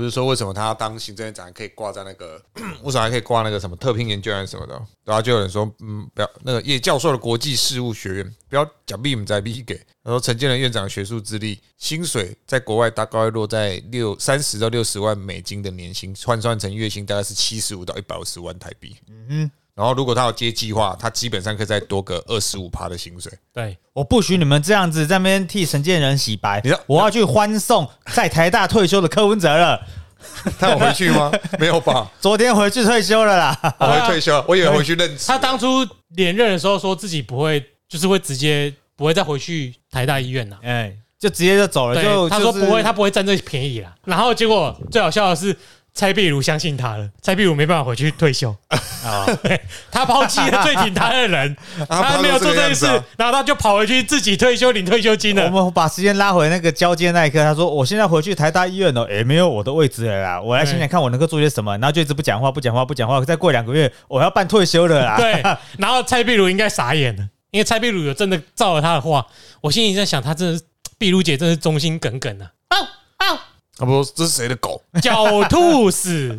不是说为什么他当行政院长可以挂在那个，为什么还可以挂那个什么特聘研究员什么的？然后就有人说，嗯，不要那个叶教授的国际事务学院，不要讲币，我们再币给。他说陈建仁院长学术资历，薪水在国外大概落在六三十到六十万美金的年薪，换算成月薪大概是七十五到一百五十万台币。嗯哼。然后如果他要接计划，他基本上可以再多个二十五趴的薪水。对，我不许你们这样子在那边替陈建仁洗白你知道，我要去欢送在台大退休的柯文哲了。他有回去吗？没有吧？昨天回去退休了啦。我会退休了，我以为回去任职。他当初连任的时候说自己不会，就是会直接不会再回去台大医院了。哎，就直接就走了，对就，他说不会，他不会占这便宜啦。然后结果最好笑的是，蔡壁如相信他了，蔡壁如没办法回去退休，啊，他抛弃了最挺他的人，他没有做这件事然后他就跑回去自己退休领退休金了我。们把时间拉回那个交接那一刻，他说：“我现在回去台大医院了，也没有我的位置了啦，我来想想看我能够做些什么。”然后就一直不讲话，不讲话，不讲话。再过两个月，我要办退休了啦。对，然后蔡壁如应该傻眼了，因为蔡壁如有真的照了他的话，我心里在想，他真的是壁如姐真是忠心耿耿啊！嗷嗷，他不说这是谁的狗？狡兔死，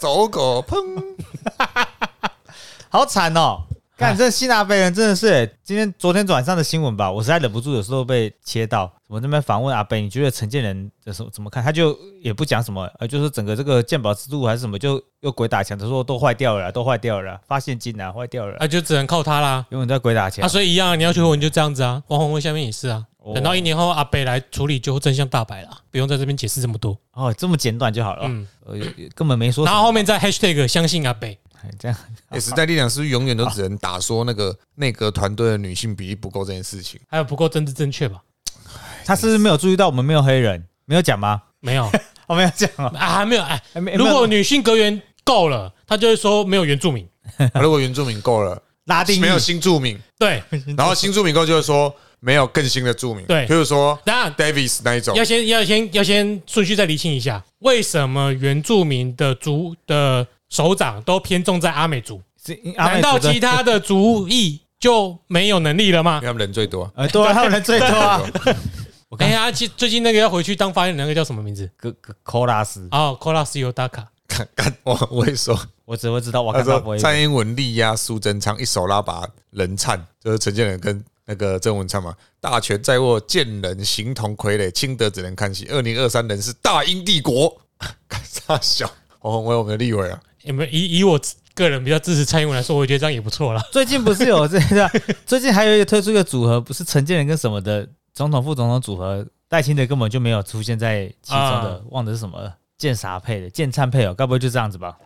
走狗砰！好惨哦！看，这新阿贝人真的是欸，今天昨天晚上的新闻吧，我实在忍不住，有时候被切到。我那边访问阿贝，你觉得陈建仁的时候怎么看？他就也不讲什么，呃，就是整个这个鉴宝制度还是什么，就又鬼打墙，他说都坏掉了，都坏掉了，发现金啊，坏掉了啦，啊，就只能靠他啦。永远在鬼打墙啊，墙。所以一样，你要求婚就这样子啊。王宏威下面也是啊，哦等到一年后阿北来处理，就真相大白了，不用在这边解释这么多。哦，这么简短就好了，嗯，呃，根本没说。然后后面再 hashtag 相信阿北，哎这样哎，时代力量是不是永远都只能打说那个内阁 团队的女性比例不够这件事情？还有不够政治正确吧？他是不是没有注意到我们没有黑人？没有讲吗？没有我 没有讲哦。啊，还没有哎。如果女性阁员够了，他就会说没有原住民。如果原住民够了，拉丁裔没有新住民，对，然后新住民够就会说没有更新的著名，对比如说当然 Davis 那一种要，先要先要先顺序再厘清一下，为什么原住民的族的首长都偏重在阿美族？是阿美难道其他的族裔 就没有能力了吗因为？他们人最多。呃，对啊，他们人最多啊。我看哎呀，其最近那个要回去当发言人，那个叫什么名字？科科科拉斯，哦，科拉斯尤达卡。看看我我会说，我只会知道我他看他不会。说蔡英文力压苏贞昌，一手拉拔人灿，就是陈建仁跟那个郑文灿嘛，大权在握，见人形同傀儡，轻德只能看戏。二零二三人是大英帝国，看啥小黄宏威我们的立委啊，有没有以以我个人比较支持蔡英文来说，我觉得这样也不错啦。最近不是有这个，最近还有一个推出一个组合，不是陈建仁跟什么的总统副总统组合，戴清德根本就没有出现在其中的啊，忘的是什么了？剑啥配的？剑灿配哦，该不会就这样子吧？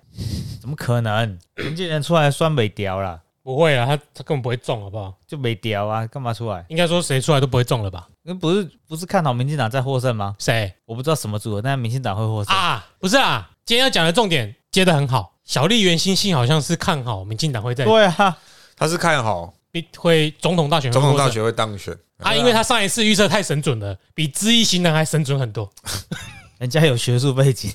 怎么可能？陈建仁出来酸没掉啦，不会啊，他他根本不会中，好不好？就没屌啊，干嘛出来？应该说谁出来都不会中了吧？那不是不是看好民进党在获胜吗？谁我不知道什么组合，但是民进党会获胜。啊？不是啊，今天要讲的重点接的很好。小笠原欣欣好像是看好民进党会在对啊，他是看好会总统大选总统大选会当选，啊，因为他上一次预测太神准了，比知易行人还神准很多。人家有学术背景，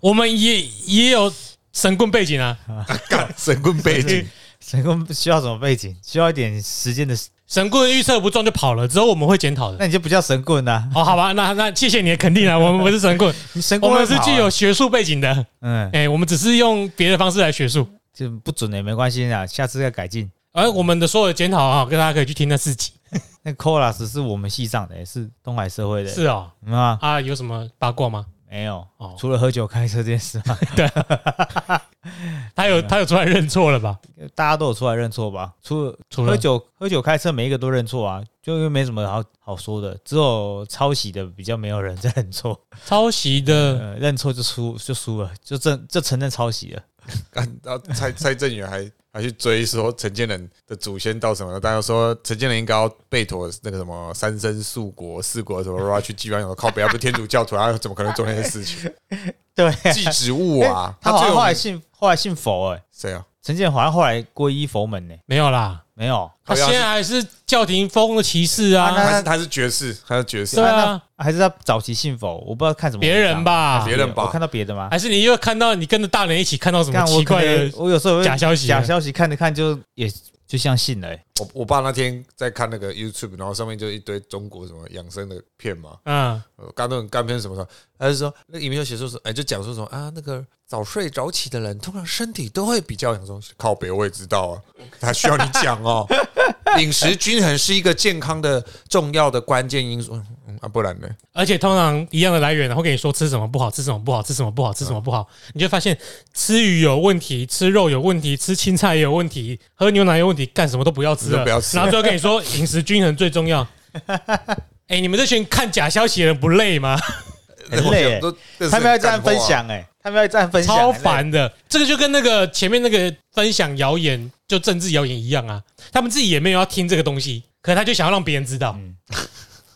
我们也也有神棍背景啊，干神棍背景，成功需要什么背景？需要一点时间的，神棍预测不中就跑了，之后我们会检讨的。那你就不叫神棍呐、哦，好吧，那那谢谢你的肯定啊，我们不是神棍，神棍我们是具有学术背景的，嗯，哎，我们只是用别的方式来学术。就不准的也没关系啊，下次再改进。而我们的所有的检讨啊，跟大家可以去听那四集。那 Colas 是我们系上的，是东海社会的，是哦，嗯啊，啊，有什么八卦吗？没有哦，除了喝酒开车这件事嘛，他有他有出来认错了吧？大家都有出来认错吧？除了除了喝酒喝酒开车，每一个都认错啊，就因为没什么好好说的，只有抄袭的比较没有人在认错，抄袭的，呃，认错就输就输了，就正就承认抄袭了。然后蔡蔡正元还还去追说陈建仁的祖先到什么了，大家说陈建仁应该要背妥那个什么三生树国四国什么，去祭拜，靠北，要不天主教徒，他怎么可能做那些事情？对，祭植物啊，他最后来信后来信佛哎、谁啊？陈建好像后来皈依佛门呢、没有啦，没有，他现在还是教廷封的骑士啊。那啊，他是他是爵士，他是爵士。对，啊，还是他早期信佛，我不知道看什么。别人吧，别人吧。我看到别的吗？还是你又看到你跟着大人一起看到什么奇怪的？能我有时候会假消息啊？假消息看着看就也就就相信了、欸。我我爸那天在看那个 YouTube，然后上面就一堆中国什么养生的片嘛，嗯，干那种干片什么的，他就说那个影片就写说什么，哎，就讲说什么啊，那个早睡早起的人，通常身体都会比较，养生。靠北我也知道啊，他需要你讲哦，饮食均衡是一个健康的重要的关键因素，嗯啊，不然呢？而且通常一样的来源然后跟你说吃什么不好，吃什么不好，吃什么不好，吃什么不好，你就发现吃鱼有问题，吃肉有问题，吃青菜也有问题，喝牛奶有问题，干什么都不要吃了，不要吃然后最后跟你说饮食均衡最重要。哎，你们这群看假消息的人不累吗？很累他们要这样分，享哎、他们要这样分享，超。烦的。这个就跟那个前面那个分享谣言，就政治谣言一样啊。他们自己也没有要听这个东西，可是他就想要让别人知道，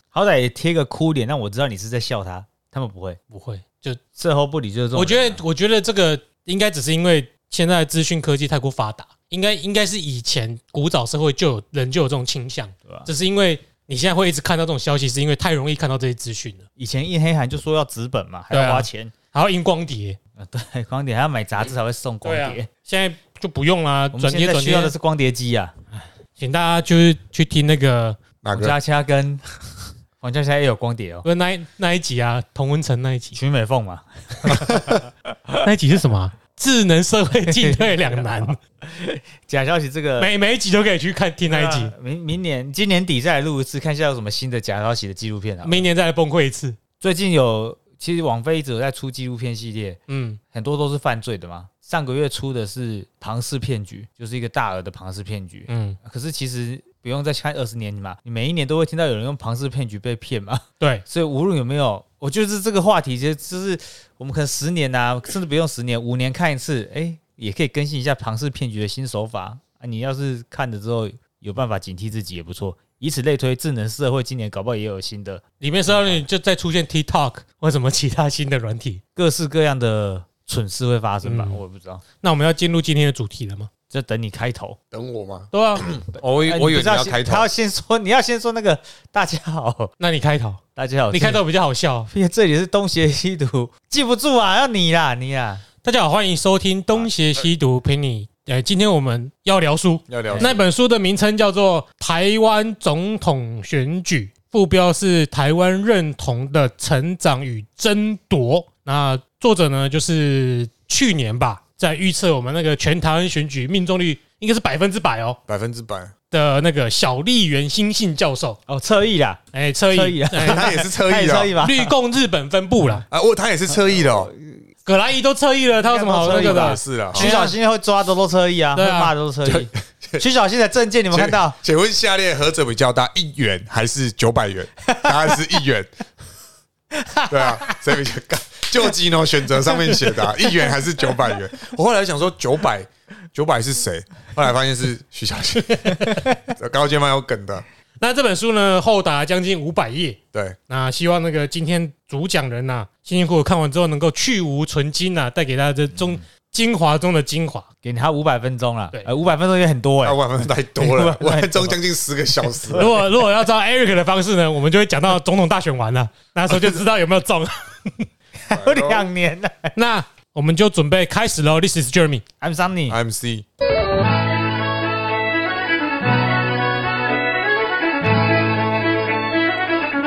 好歹也贴个哭脸，让我知道你是在笑他。他们不会，不会就事后不理就是这种。我觉得，我觉得这个应该只是因为现在资讯科技太过发达，应该应该是以前古早社会就有人就有这种倾向，对吧？只是因为你现在会一直看到这种消息，是因为太容易看到这些资讯了。以前印黑函就说要纸本嘛，还要花钱。还要印光碟，啊，对，光碟还要买杂志才会送光碟。现在就不用啦，转贴转贴现在需要的。是光碟机啊。请大家就是去听那个黄哪个？佳佳跟黄佳佳也有光碟哦，不是那一那一集啊，童文成那一集，曲美凤嘛。那一集是什么啊？智能社会进退两难，假消息这个每每一集都可以去看听那一集啊，明明年今年底再来录一次，看一下有什么新的假消息的纪录片啊。明年再来崩溃一次。最近有，其实网飞一直有在出纪录片系列，嗯，很多都是犯罪的嘛。上个月出的是庞氏骗局，就是一个大额的庞氏骗局。嗯，可是其实不用再看二十年嘛，你每一年都会听到有人用庞氏骗局被骗嘛。对，所以无论有没有，我就是这个话题，其实就是我们可能十年啊，甚至不用十年，五年看一次，哎、也可以更新一下庞氏骗局的新手法啊。你要是看了之后有办法警惕自己也不错。以此类推，智能社会今年搞不好也有新的里面十二年就再出现 TikTok 或什么其他新的软体。各式各样的蠢事会发生吧？嗯我也不知道，那我们要进入今天的主题了吗？就等你开头。等我吗？对啊，哦我我以为你要开头他，要先说，你要先说那个大家好，那你开头，大家好，你开头比较好笑。因为这里是东邪西毒，记不住啊，要你啦，你啦。大家好，欢迎收听《东邪西毒》，陪你。呃，今天我们要聊书，要聊那本书的名称叫做《台湾总统选举》，副标是“台湾认同的成长与争夺”。那作者呢，就是去年吧，在预测我们那个全台湾选举命中率应该是百分之百哦百分之百，的那个小笠原新信教授，哦，侧翼啦，哎，侧翼侧翼啊，哎他也是侧翼的哦他也侧翼吧？绿共日本分部啦，啊，我他也是侧翼的哦，葛莱伊都侧翼了，他有什么好那个的？是啦。徐小新会抓的都侧翼啊，会骂的都侧翼。徐小新的证件你们看到？请问下列何者比较大？一元还是九百元？答案是一元。对啊，谁比较干？就基诺选择上面写的啊 一元还是九百元？我后来想说九百，九百是谁？后来发现是徐小新，高阶蛮有梗的。那这本书呢，厚达将近五百页。对，那希望那个今天主讲人呐、辛辛苦苦看完之后，能够去无存精呐、带给大家这中精华中的精华。给他五百分钟了对，呃，五百分钟也很多哎五百分钟太多了，五百分钟将近十个小时。如果如果要照 Eric 的方式呢，我们就会讲到总统大选完了，那时候就知道有没有中。还有两年了。那我们就准备开始喽。This is Jeremy。I'm Sunny。I'm C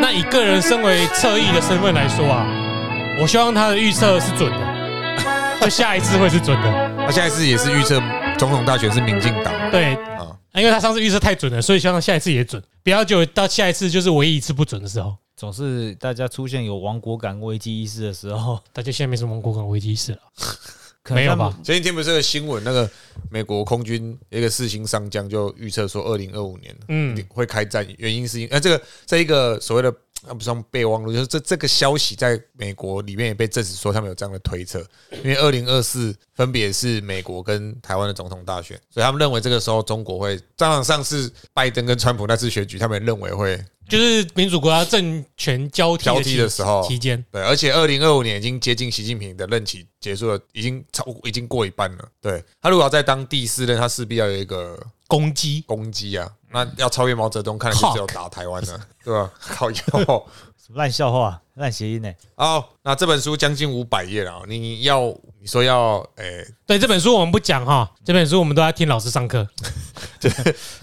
那以个人身为侧翼的身份来说啊，我希望他的预测是准的，就下一次会是准的。他下一次也是预测总统大选是民进党对，啊，因为他上次预测太准了，所以希望下一次也准，不要就到下一次就是唯一一次不准的时候。总是大家出现有亡国感危机意识的时候，大家现在没什么亡国感危机意识了，没有吧？前几天不是个新闻，那个美国空军一个四星上将就预测说，二零二五年嗯会开战，原因是因呃这个在一个所谓的啊不算备忘录，就是这这个消息在美国里面也被证实说他们有这样的推测，因为二零二四分别是美国跟台湾的总统大选，所以他们认为这个时候中国会，当然上次拜登跟川普那次选举，他们认为会就是民主国家政权交替交替的时候期间，对，而且二零二五年已经接近习近平的任期结束了，已经超已经过一半了。对他如果要再当第四任，他势必要有一个攻击攻击啊，那要超越毛泽东，看来就只有打台湾了，对吧？靠腰。什么烂笑话、烂谐音呢？好，那这本书将近五百页了，你要你说要诶、对这本书我们不讲哈，这本书我们都要听老师上课。对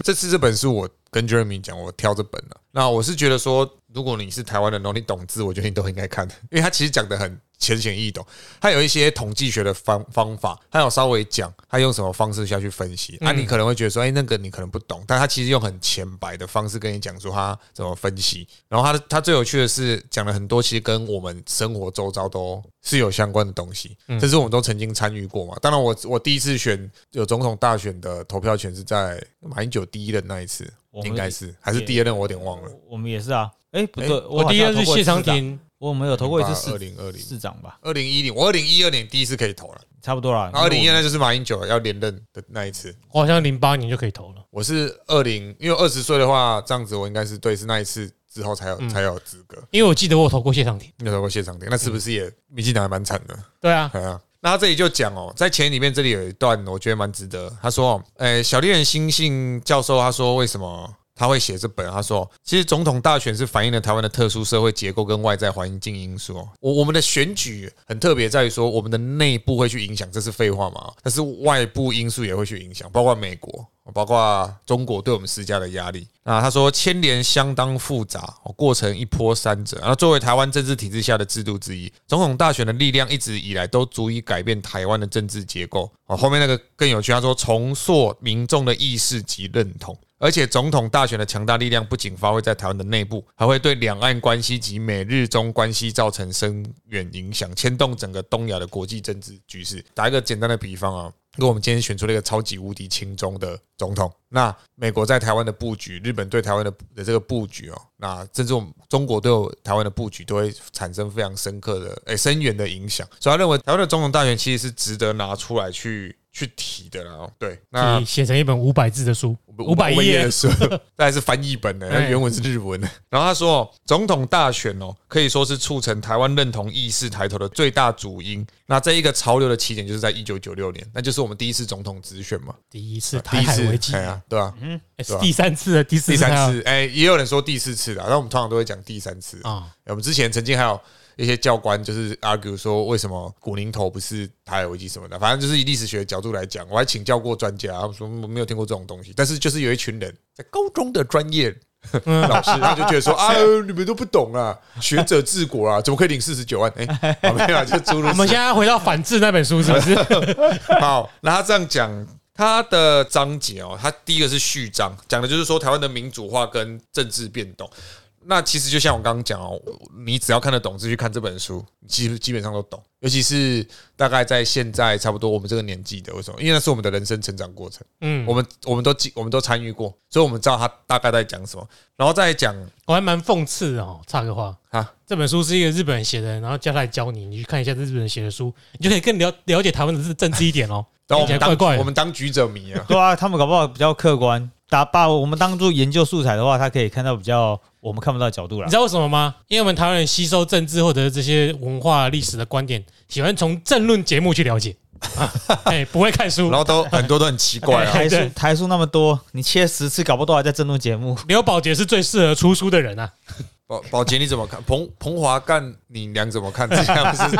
这次这本书我跟 Jeremy 讲，我挑这本了。那我是觉得说，如果你是台湾人，然后你懂字，我觉得你都应该看，因为他其实讲的很浅显易懂，他有一些统计学的方方法，他有稍微讲他用什么方式下去分析。啊，你可能会觉得说，哎，那个你可能不懂，但他其实用很浅白的方式跟你讲说他怎么分析。然后他他最有趣的是讲了很多，其实跟我们生活周遭都是有相关的东西，这是我们都曾经参与过嘛。当然我，我第一次选有总统大选的投票权是在马英九第一任那一次。应该是还是第二任，我有点忘了。我们也是啊，哎，不对，我第一任是谢长廷，我们有投过一次市二零二零市长吧？二零一零，我二零一二年第一次可以投了，差不多了。二零一二那就是马英九要连任的那一次，我好像零八年就可以投了。我是二零，因为二十岁的话，这样子我应该是对，是那一次之后才有才有资格。因为我记得我有投过谢长廷，你有投过谢长廷，那是不是也民进党还蛮惨的？对啊，对啊。那他这里就讲哦，在前里面这里有一段，我觉得蛮值得。他说，诶，小猎人新信教授他说，为什么？他会写这本，他说，其实总统大选是反映了台湾的特殊社会结构跟外在环境因素。我我们的选举很特别，在于说我们的内部会去影响，这是废话嘛？但是外部因素也会去影响，包括美国，包括中国对我们施加的压力。那他说牵连相当复杂，过程一波三折。那作为台湾政治体制下的制度之一，总统大选的力量一直以来都足以改变台湾的政治结构。哦，后面那个更有趣，他说重塑民众的意识及认同。而且总统大选的强大力量不仅发挥在台湾的内部，还会对两岸关系及美日中关系造成深远影响，牵动整个东亚的国际政治局势。打一个简单的比方啊，如果我们今天选出了一个超级无敌轻中的总统，那美国在台湾的布局，日本对台湾的的这个布局哦，那甚至我们中国对台湾的布局，都会产生非常深刻的诶深远的影响。所以他认为台湾的总统大选其实是值得拿出来去。去提的啦，对，那写成一本五百字的书，五百页的书，那还是翻译本的，原文是日文的。然后他说，总统大选哦，可以说是促成台湾认同意识抬头的最大主因。那这一个潮流的起点，就是在一九九六年，那就是我们第一次总统直选嘛，第一次台海危机啊，对吧？嗯，第三次的第四第三次，哎，也有人说第四次的，那我们通常都会讲第三次啊。我们之前曾经还有。一些教官就是 argue 说，为什么古宁头不是台海危机什么的？反正就是以历史学的角度来讲，我还请教过专家，他们说我没有听过这种东西。但是就是有一群人在高中的专业老师，他就觉得说 啊，你们都不懂啊，学者治国啊，怎么可以领四十九万？哎，没有，就诸如我们现在回到反制那本书是不是？好，那他这样讲，他的章节哦，他第一个是序章，讲的就是说台湾的民主化跟政治变动。那其实就像我刚刚讲哦，你只要看得懂，就去看这本书，基基本上都懂。尤其是大概在现在差不多我们这个年纪的，为什么？因为那是我们的人生成长过程。嗯，我们我们都我们都参与过，所以我们知道他大概在讲什么。然后再讲，我还蛮讽刺的哦，插个话啊，这本书是一个日本人写的，然后叫他来教你，你去看一下这日本人写的书，你就可以更了了解台湾的政治一点哦。然后我们当我们当局者迷啊，对啊，他们搞不好比较客观。打把我们当做研究素材的话，他可以看到比较我们看不到角度了。你知道为什么吗？因为我们台湾人吸收政治或者这些文化历史的观点，喜欢从政论节目去了解，哎，不会看书，然后都很多都很奇怪啊。台书台数那么多，你切十次搞不都还在政论节目？刘宝杰是最适合出书的人啊。宝宝杰你怎么看？彭彭华干你娘怎么看？之前不是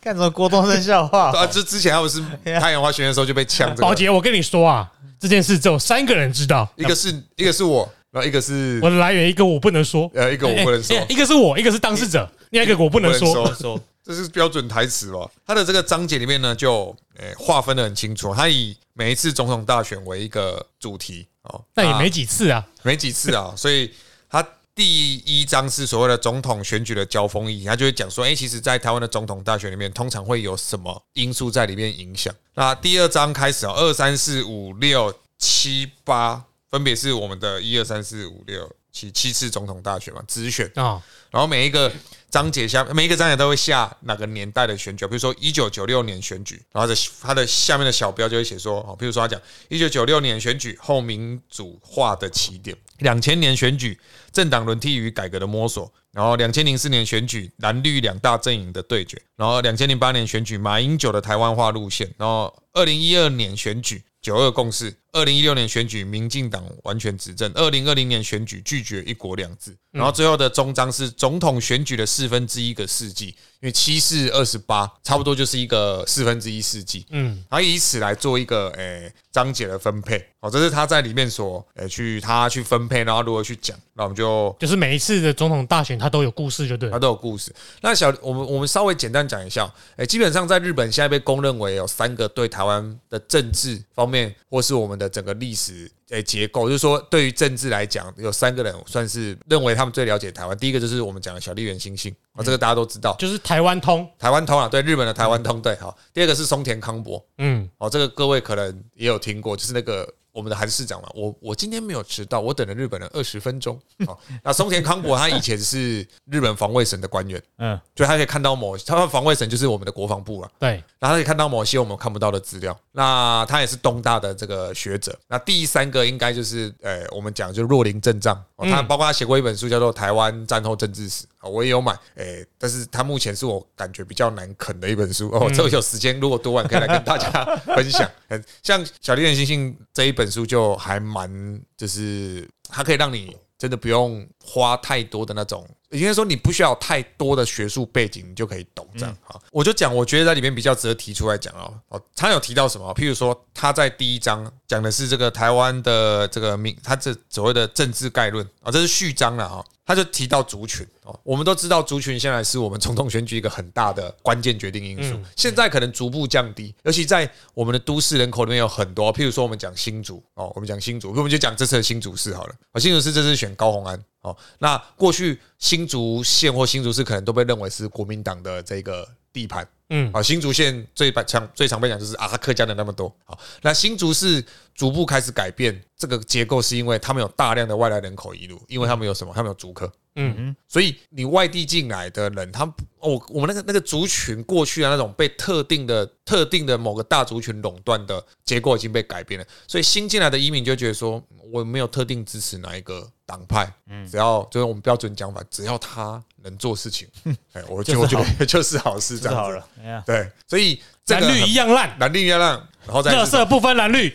干什么郭东升笑话啊？这之前还不是太阳花学院的时候就被呛。宝杰，我跟你说啊。这件事只有三个人知道，一个是一个是我，然后一个是我的来源，一个我不能说，呃，一个我不能说，一个是我，一个是当事者，另一个我不能说，说。这是标准台词吧？他的这个章节里面呢，就诶划分的很清楚，他以每一次总统大选为一个主题哦，那也没几次啊，没几次啊，所以他。第一章是所谓的总统选举的交锋意义，他就会讲说，哎，其实，在台湾的总统大选里面，通常会有什么因素在里面影响？那第二章开始啊，二三四五六七八，分别是我们的一二三四五六七七次总统大选嘛，直选啊。然后每一个章节下，每一个章节都会下哪个年代的选举，比如说一九九六年选举，然后的它的下面的小标就会写说，哦，比如说他讲一九九六年选举后民主化的起点。两千年选举，政党轮替与改革的摸索；然后两千零四年选举，蓝绿两大阵营的对决；然后两千零八年选举，马英九的台湾化路线；然后二零一二年选举，九二共识；二零一六年选举，民进党完全执政；二零二零年选举，拒绝一国两制。然后最后的终章是总统选举的四分之一个世纪，因为七四二十八，差不多就是一个四分之一世纪。嗯，然后以此来做一个诶、章节的分配，哦，这是他在里面所诶、去他去分配，然后如何去讲，那我们就就是每一次的总统大选，他都有故事，就对了。它都有故事。那小我们我们稍微简单讲一下，诶、基本上在日本现在被公认为有三个对台湾的政治方面，或是我们的整个历史诶结构，就是说对于政治来讲，有三个人算是认为他们最了解台湾。第一个就是我们讲的小笠原新信，啊、这个大家都知道，就是台湾通，台湾通啊，对日本的台湾通，对，好。第二个是松田康博，嗯，哦，这个各位可能也有听过，就是那个我们的韩市长嘛，我我今天没有迟到，我等了日本人二十分钟。哦，那松田康博他以前是日本防卫省的官员，嗯，就他可以看到某他们防卫省就是我们的国防部了，对，然后他可以看到某些我们看不到的资料。那他也是东大的这个学者。那第三个应该就是呃，我们讲就是若林正藏，哦，他包括他写过一本书叫做《台湾战后政治史》，哦我也有买，诶，但是他目前是我感觉比较难啃的一本书哦。这个有时间如果读完可以来跟大家分享。嗯，像《小丽人星星》这一本书就还蛮，就是它可以让你真的不用花太多的那种，应该说你不需要太多的学术背景，你就可以懂这样哈，我就讲，我觉得在里面比较值得提出来讲哦。哦，他有提到什么？譬如说他在第一章讲的是这个台湾的这个民，他这所谓的政治概论啊，这是序章了哈。他就提到族群哦，我们都知道族群现在是我们总统选举一个很大的关键决定因素。现在可能逐步降低，尤其在我们的都市人口里面有很多，譬如说我们讲新竹哦，我们讲新竹，我们就讲这次的新竹市好了。哦，新竹市这次选高虹安哦，那过去新竹县或新竹市可能都被认为是国民党的这个地盘。嗯，好，新竹县最常最常被讲就是啊，客家的那么多。好，那新竹市逐步开始改变这个结构，是因为他们有大量的外来人口移入，因为他们有什么？他们有竹科。嗯所以你外地进来的人，他哦，我们那个那个族群过去的那种被特定的特定的某个大族群垄断的结构已经被改变了，所以新进来的移民就觉得说，我没有特定支持哪一个党派，嗯只要就是我们标准讲法，只要他能做事情，哎，我就我就是觉得 就是好事，这样子。好了。哎呀，对，所以这个蓝绿一样烂，蓝绿一样烂，然后再乐色不分蓝绿，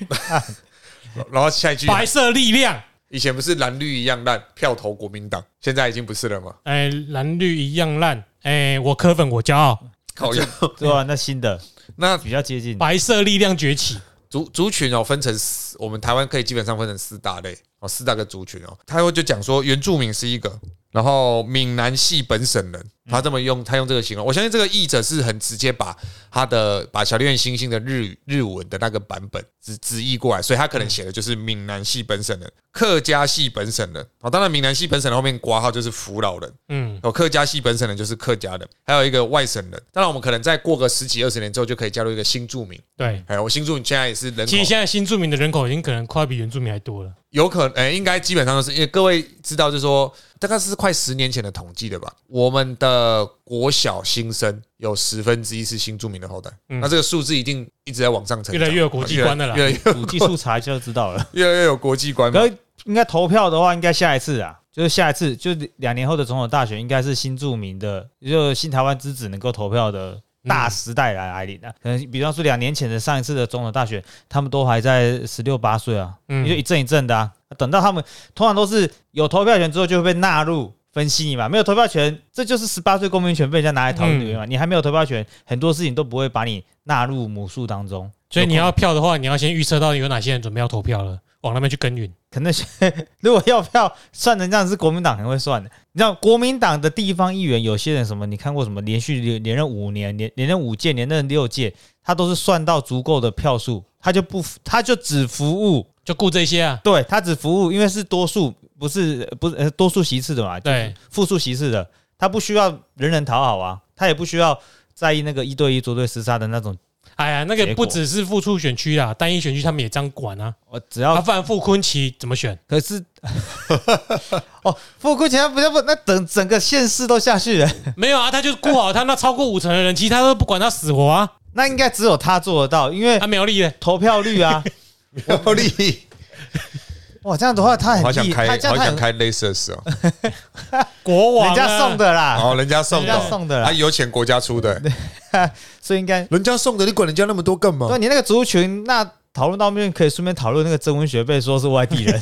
然后下一句，白色力量，以前不是蓝绿一样烂，票投国民党，现在已经不是了吗？哎，蓝绿一样烂，哎，我科粉我骄傲，靠腰。对吧，那新的。那比较接近，白色力量崛起，族族群哦，分成四，我们台湾可以基本上分成四大类哦，四大个族群哦。他会就讲说，原住民是一个，然后闽南系本省人，他这么用，他用这个形容，我相信这个译者是很直接把他的把小恋星星的日语日文的那个版本直直译过来，所以他可能写的就是闽南系本省人、客家系本省人哦。当然，闽南系本省人后面挂号就是福老人，嗯，哦，客家系本省人就是客家人，还有一个外省人。当然，我们可能再过个十几二十年之后，就可以加入一个新住民。对。哎，我新住民现在也是人口其实现在新住民的人口已经可能快比原住民还多了。有可能，哎、应该基本上都是因为各位知道，就是说大概是快十年前的统计的吧。我们的国小新生有十分之一是新住民的后代，那这个数字一定一直在往上成越来越有国际观的啦越来越古 技术查就知道了。越来越有国际观嘛可。应该投票的话，应该下一次啊，就是下一次，就是两年后的总统大选，应该是新住民的，也就是新台湾之子能够投票的大时代来来临啊。可能比方说两年前的上一次的总统大选，他们都还在十六八岁啊，嗯也就一阵一阵的啊。等到他们通常都是有投票权之后，就会被纳入。分析你嘛，没有投票权，这就是十八岁公民权被人家拿来讨论的原因嘛。你还没有投票权，很多事情都不会把你纳入母数当中。所以你要票的话，你要先预测到有哪些人准备要投票了，往那边去耕耘。可能 如果要票算成这样，是国民党很会算的。你知道国民党的地方议员，有些人什么，你看过什么连续连连任五年，连连任五届，连任六届，他都是算到足够的票数，他就不他就只服务，就顾这些啊。对他只服务，因为是多数，不是不是呃多数席次的嘛，对，复数席次的，他不需要人人讨好啊，他也不需要在意那个一对一捉对厮杀的那种，哎呀，那个不只是复出选区啦，单一选区他们也这样管啊。我只要他不然傅昆奇怎么选？可是哦，傅昆奇他不要不那整整个县市都下去了。没有啊，他就顾好他那超过五成的人，其他都不管他死活啊。那应该只有他做得到，因为他苗栗的，投票率啊，苗栗，哇，这样的话他很厉害，好想开，好想开 Lasers 哦，国王啊。人家送，的啦，哦，人家送的。送的啦。啊，有钱国家出的，所以应该人家送的，你管人家那么多干嘛？对？你那个族群，那讨论到面可以顺便讨论那个曾文学被说是外地人，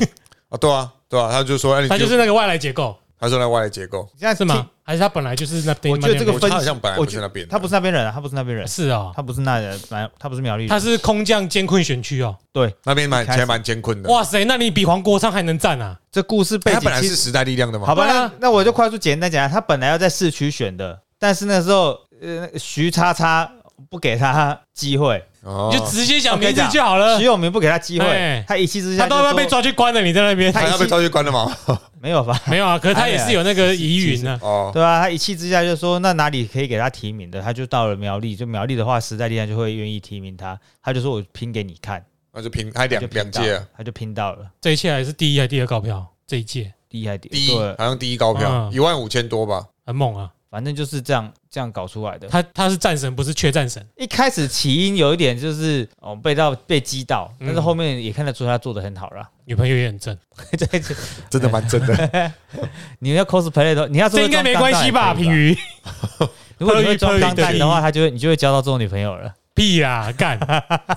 啊，对啊，对啊，他就说，他就是那个外来结构。他说那外来结构，现在是吗？还是他本来就是那边？我觉得这个分他好像本来不是那边，他不是那边人啊，他不是那边人，是啊，他不是那人，反他不是苗栗，他是空降艰困选区哦。对那边蛮一开始其实蛮艰困的。哇塞，那你比黄国昌还能站啊？这故事背景其实本来是时代力量的嘛？好吧，那那我就快速简单讲，他本来要在市区选的，但是那时候呃徐叉叉不给他机会，哦你就直接讲名字就好了徐。永明不给他机会哎，他一气之下他都要被抓去关了，你在那边他要被抓去关了吗？没有吧？没有啊？可是他也是有那个疑云啊。哦，对啊，他一气之下就说那哪里可以给他提名的，他就到了苗栗，就苗栗的话，时代力量就会愿意提名他，他就说我拼给你看，那就拼，还他两两届啊，他就拼到了这一届还是第一还是第二高票？这一届第一还是第一对，好像第一高票嗯一万五千多吧。很猛啊！反正就是这样这样搞出来的。他他是战神，不是缺战神。一开始起因有一点就是哦被到被击到，嗯但是后面也看得出他做的很好了。女朋友也很正，真的蛮正的，你要 cosplay 的，你要这应该没关系吧？平鱼如果你会装钢弹的话，他就会你就会交到这种女朋友了。屁啦，干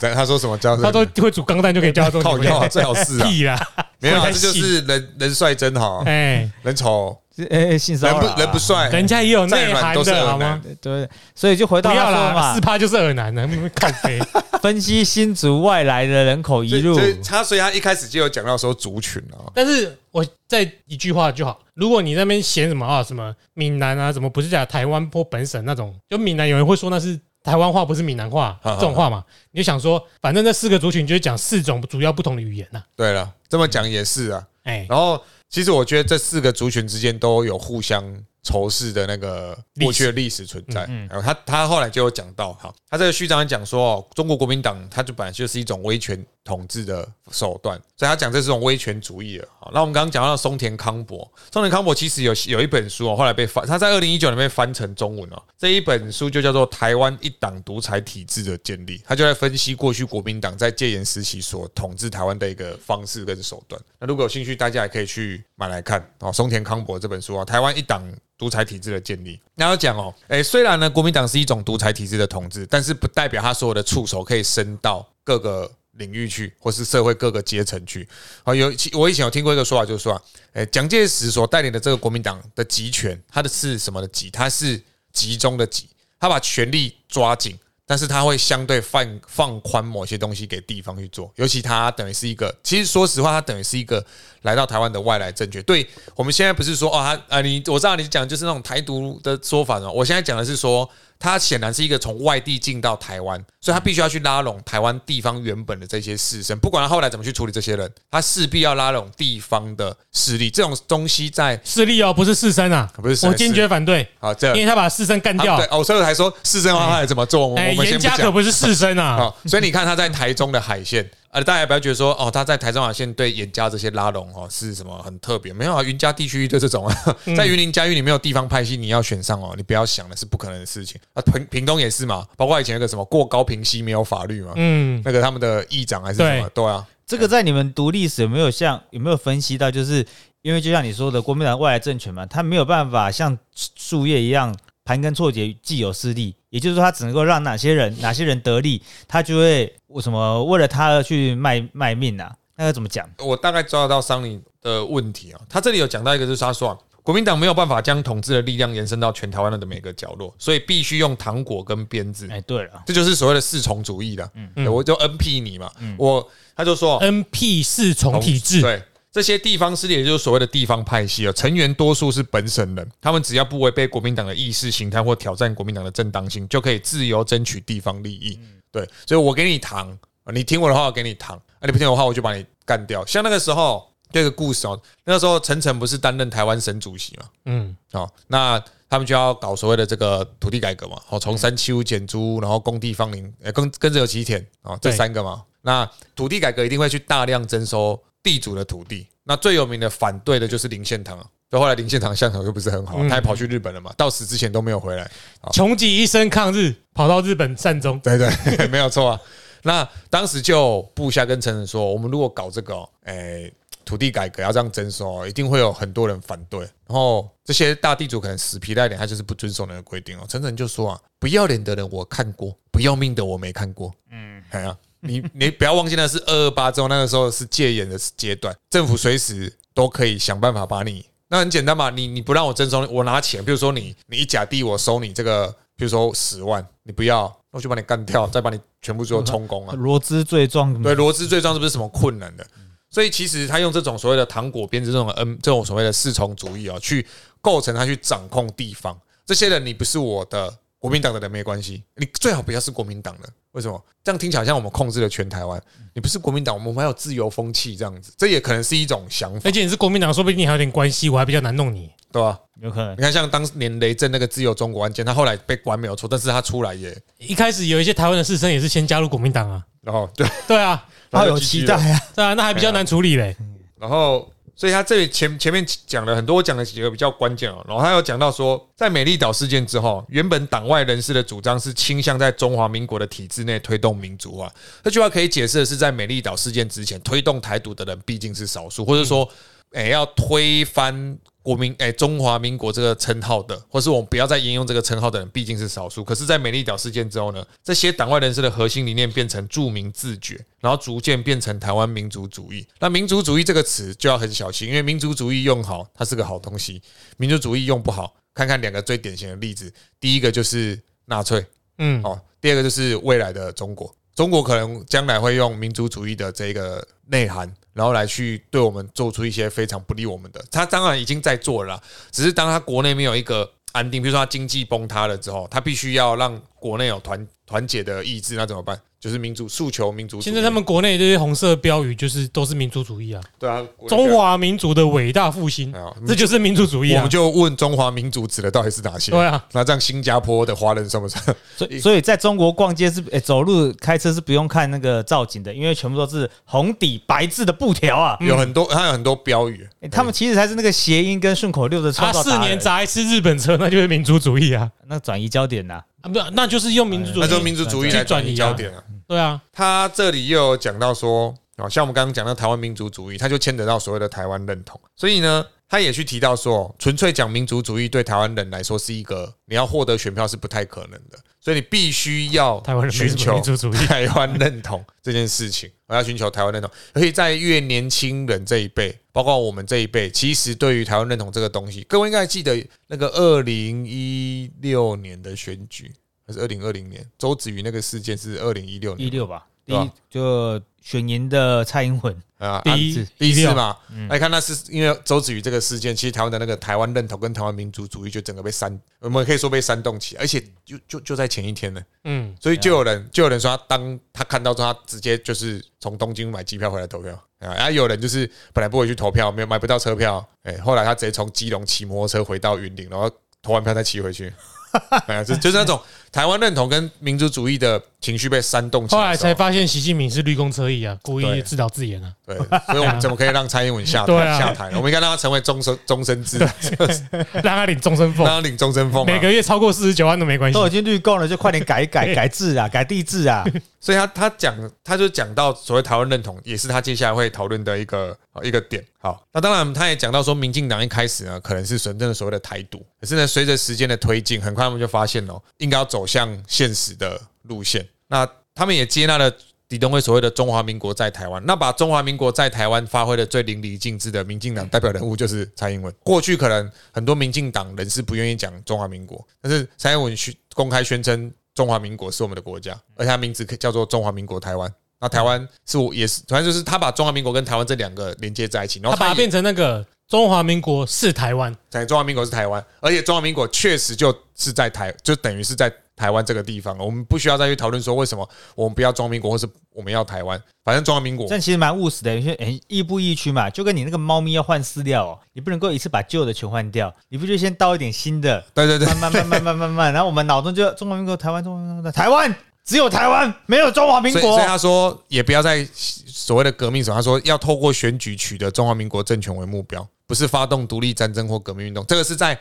对他说什么交他都会煮钢弹就可以交到这种女朋友。啊，最好是啊，屁啦，没有这就是人人帅真好，哎，人丑呃，性骚人不扰啊人不帅，人家也有内涵都是的好吗？。对，所以就回到他要啦，说嘛四，趴就是耳男的，靠飞。分析新族外来的人口移入所，以他所以他一开始就有讲到说族群啊，但是我再一句话就好，如果你那边嫌什么啊，什么闽南啊，什么不是讲台湾或本省那种，就闽南有人会说那是台湾话，不是闽南话这种话嘛，你就想说，反正这四个族群就是讲四种主要不同的语言呐。对了，这么讲也是啊。哎，然后其实我觉得这四个族群之间都有互相仇视的那个过去的历史存在。嗯然后他他后来就有讲到，哈，他这个序章讲说，哦，中国国民党它就本来就是一种威权统治的手段，所以他讲这是种威权主义的。好，那我们刚刚讲到松田康博，松田康博其实有有一本书哦，后来被翻，他在二零一九年被翻成中文哦。这一本书就叫做《台湾一党独裁体制的建立》，他就在分析过去国民党在戒严时期所统治台湾的一个方式跟手段。那如果有兴趣，大家也可以去买来看哦。松田康博这本书啊，《台湾一党独裁体制的建立》。那要讲哦，诶，虽然呢国民党是一种独裁体制的统治，但是不代表他所有的触手可以伸到各个。领域去，或是社会各个阶层去。啊，有我以前有听过一个说法，就是说啊，诶，蒋介石所带领的这个国民党的集权，它的是什么的集？它是集中的集，他把权力抓紧，但是他会相对放放宽某些东西给地方去做，尤其他等于是一个，其实说实话，他等于是一个来到台湾的外来政权。对我们现在不是说哦，他啊，你我知道你讲就是那种台独的说法呢，我现在讲的是说。他显然是一个从外地进到台湾，所以他必须要去拉拢台湾地方原本的这些士绅，不管他后来怎么去处理这些人，他势必要拉拢地方的势力。这种东西在势力哦，不是士绅啊，不是士我坚决反对，啊，这因为他把士绅干掉对。哦，所以我才说士绅他来怎么做，我们先不讲严家可。不是士绅啊，好，所以你看他在台中的海线，呃，大家也不要觉得说哦，他在台中海线对严家这些拉拢哦是什么很特别，没有啊，云家地区就这种啊，在云林嘉义你没有地方派系，你要选上哦，你不要想的是不可能的事情啊。屏屏东也是嘛，包括以前那个什么过高平息没有法律嘛，嗯，那个他们的议长还是什么，对啊，这个在你们读历史有没有像有没有分析到？就是因为就像你说的，国民党外来政权嘛，他没有办法像树叶一样盘根错节，既有势力，也就是说，他只能够让哪些人哪些人得利，他就会为什么为了他而去卖卖命啊？那要怎么讲？我大概抓得到桑尼的问题啊。他这里有讲到一个，就是他说、啊，国民党没有办法将统治的力量延伸到全台湾的每个角落，所以必须用糖果跟鞭子。哎，对了，这就是所谓的四重主义的，嗯，我就 N P 你嘛，我他就说 N P 四重体制，对这些地方势力，也就是所谓的地方派系啊，成员多数是本省人，他们只要不违背国民党的意识形态或挑战国民党的正当性，就可以自由争取地方利益。对，所以我给你糖，啊你听我的话，我给你糖；啊，你不听我的话，我就把你干掉。像那个时候，这个故事哦，那个时候陈诚不是担任台湾省主席嘛？嗯，哦，那他们就要搞所谓的这个土地改革嘛，好，从三七五减租，然后公地放林，呃，跟跟着有七田啊，这三个嘛。那土地改革一定会去大量征收地主的土地。那最有名的反对的就是林献堂啊，就后来林献堂相场又不是很好，嗯他还跑去日本了嘛，到死之前都没有回来。穷极一生抗日，跑到日本善终。对 对，没有错啊。那当时就部下跟陈诚说，我们如果搞这个、哦，诶、土地改革要这样征收哦，一定会有很多人反对。然后这些大地主可能死皮赖脸，他就是不遵守那个规定哦。陈诚就说啊，不要脸的人我看过，不要命的我没看过。嗯，哎呀，你你不要忘记那是二二八之后，那个时候是戒严的阶段，政府随时都可以想办法把你那很简单嘛，你你不让我征收，我拿钱，比如说你你一甲地我收你这个，比如说十万，你不要，那我就把你干掉，再把你全部做充公啊。罗织罪状，对，罗织罪状是不是什么困难的？所以其实他用这种所谓的糖果编织这种嗯这种所谓的四重主义啊，去构成他去掌控地方。这些人你不是我的国民党的人没关系，你最好不要是国民党的。为什么？这样听起来像我们控制了全台湾。你不是国民党，我们还有自由风气这样子，这也可能是一种想法而，且你是国民党，说不定你还有点关系，我还比较难弄你。对吧？有可能你看，像当年雷震那个自由中国案件，他后来被关没有错，但是他出来也，一开始有一些台湾的士绅也是先加入国民党啊，然后对，对啊，抱有期待啊。对啊，那还比较难处理嘞。然后，所以他这里前前面讲了很多，我讲了几个比较关键哦。然后他有讲到说，在美丽岛事件之后，原本党外人士的主张是倾向在中华民国的体制内推动民主化。这句话可以解释的是，在美丽岛事件之前，推动台独的人毕竟是少数，或者说，诶，要推翻。国民哎，中华民国这个称号的，或是我们不要再沿用这个称号的人，毕竟是少数。可是，在美丽岛事件之后呢，这些党外人士的核心理念变成著名自觉，然后逐渐变成台湾民族主义。那民族主义这个词就要很小心，因为民族主义用好，它是个好东西；民族主义用不好，看看两个最典型的例子，第一个就是纳粹，嗯，哦，第二个就是未来的中国。中国可能将来会用民族主义的这个内涵，然后来去对我们做出一些非常不利我们的。他当然已经在做了，只是当他国内没有一个安定，比如说他经济崩塌了之后，他必须要让国内有团团结的意志，那怎么办？就是民族诉求民族。现在他们国内这些红色标语就是都是民族主义啊，对啊，中华民族的伟大复兴这就是民族主义啊我们。就问中华民族指的到底是哪些？对啊，那这样新加坡的华人算不算？所以所以在中国逛街是诶走路开车是不用看那个造景的，因为全部都是红底白字的布条啊。有很多，它有很多标语。诶他们其实才是那个谐音跟顺口溜的创他四年。砸一次日本车，那就是民族主义啊！那转移焦点呐、啊，不，那就是用民族主义，那就民族主义来转移。焦点啊。对啊，他这里又有讲到说，哦，像我们刚刚讲到台湾民族主义，他就牵扯到所谓的台湾认同，所以呢，他也去提到说，纯粹讲民族主义对台湾人来说是一个你要获得选票是不太可能的，所以你必须要寻求民族主义。台湾认同这件事情，我要寻求台湾认同，而且在越年轻人这一辈，包括我们这一辈，其实对于台湾认同这个东西，各位应该记得那个二零一六年的选举。还是二零二零年，周子瑜那个事件是二零一六年一六吧，第一就选赢的蔡英文，啊，第一啊第一次六嘛，来看那是因为周子瑜这个事件，其实台湾的那个台湾认同跟台湾民族主义就整个被煽，我们可以说被煽动起来，而且就就就在前一天呢，嗯，所以就有人就有人说他当他看到之后，他直接就是从东京买机票回来投票啊，然后有人就是本来不回去投票，没有买不到车票，哎，后来他直接从基隆骑摩托车回到云林，然后投完票再骑回去。哎呀，就就是那种台湾认同跟民族主义的情绪被煽动起来后来才发现习近平是绿公车意啊，故意自导自演啊。对，所以我们怎么可以让蔡英文下台 啊下台呢？我们应该让他成为终身终身制，让他领终身俸，让他领终身俸啊。每个月超过四十九万都没关系都。已经绿共了，就快点改一改 改制啊，改地制啊。所以他他讲，他就讲到所谓台湾认同，也是他接下来会讨论的一个一个点。好，那当然他也讲到说，民进党一开始呢，可能是纯正的所谓的台独，可是呢，随着时间的推进，很快我们就发现哦，应该要走向现实的路线。那他们也接纳了李登辉所谓的中华民国在台湾，那把中华民国在台湾发挥的最淋漓尽致的民进党代表人物就是蔡英文。过去可能很多民进党人士不愿意讲中华民国，但是蔡英文宣公开宣称中华民国是我们的国家，而且他名字叫做中华民国台湾。那台湾是我也是，反正就是他把中华民国跟台湾这两个连接在一起，然后他把它变成那个中华民国是台湾，在中华民国是台湾，而且中华民国确实就是在台，就等于是在台湾这个地方。我们不需要再去讨论说为什么我们不要中华民国，或是我们要台湾，反正中华民国这其实蛮务实的，有些诶亦步亦趋嘛，就跟你那个猫咪要换饲料哦，你不能够一次把旧的全换掉，你不就先倒一点新的，对对对，慢慢慢慢慢慢慢，然后我们脑中就中华民国台湾中华民国台湾只有台湾没有中华民国。所以所以，他说也不要再所谓的革命什么，他说要透过选举取得中华民国政权为目标，不是发动独立战争或革命运动。这个是在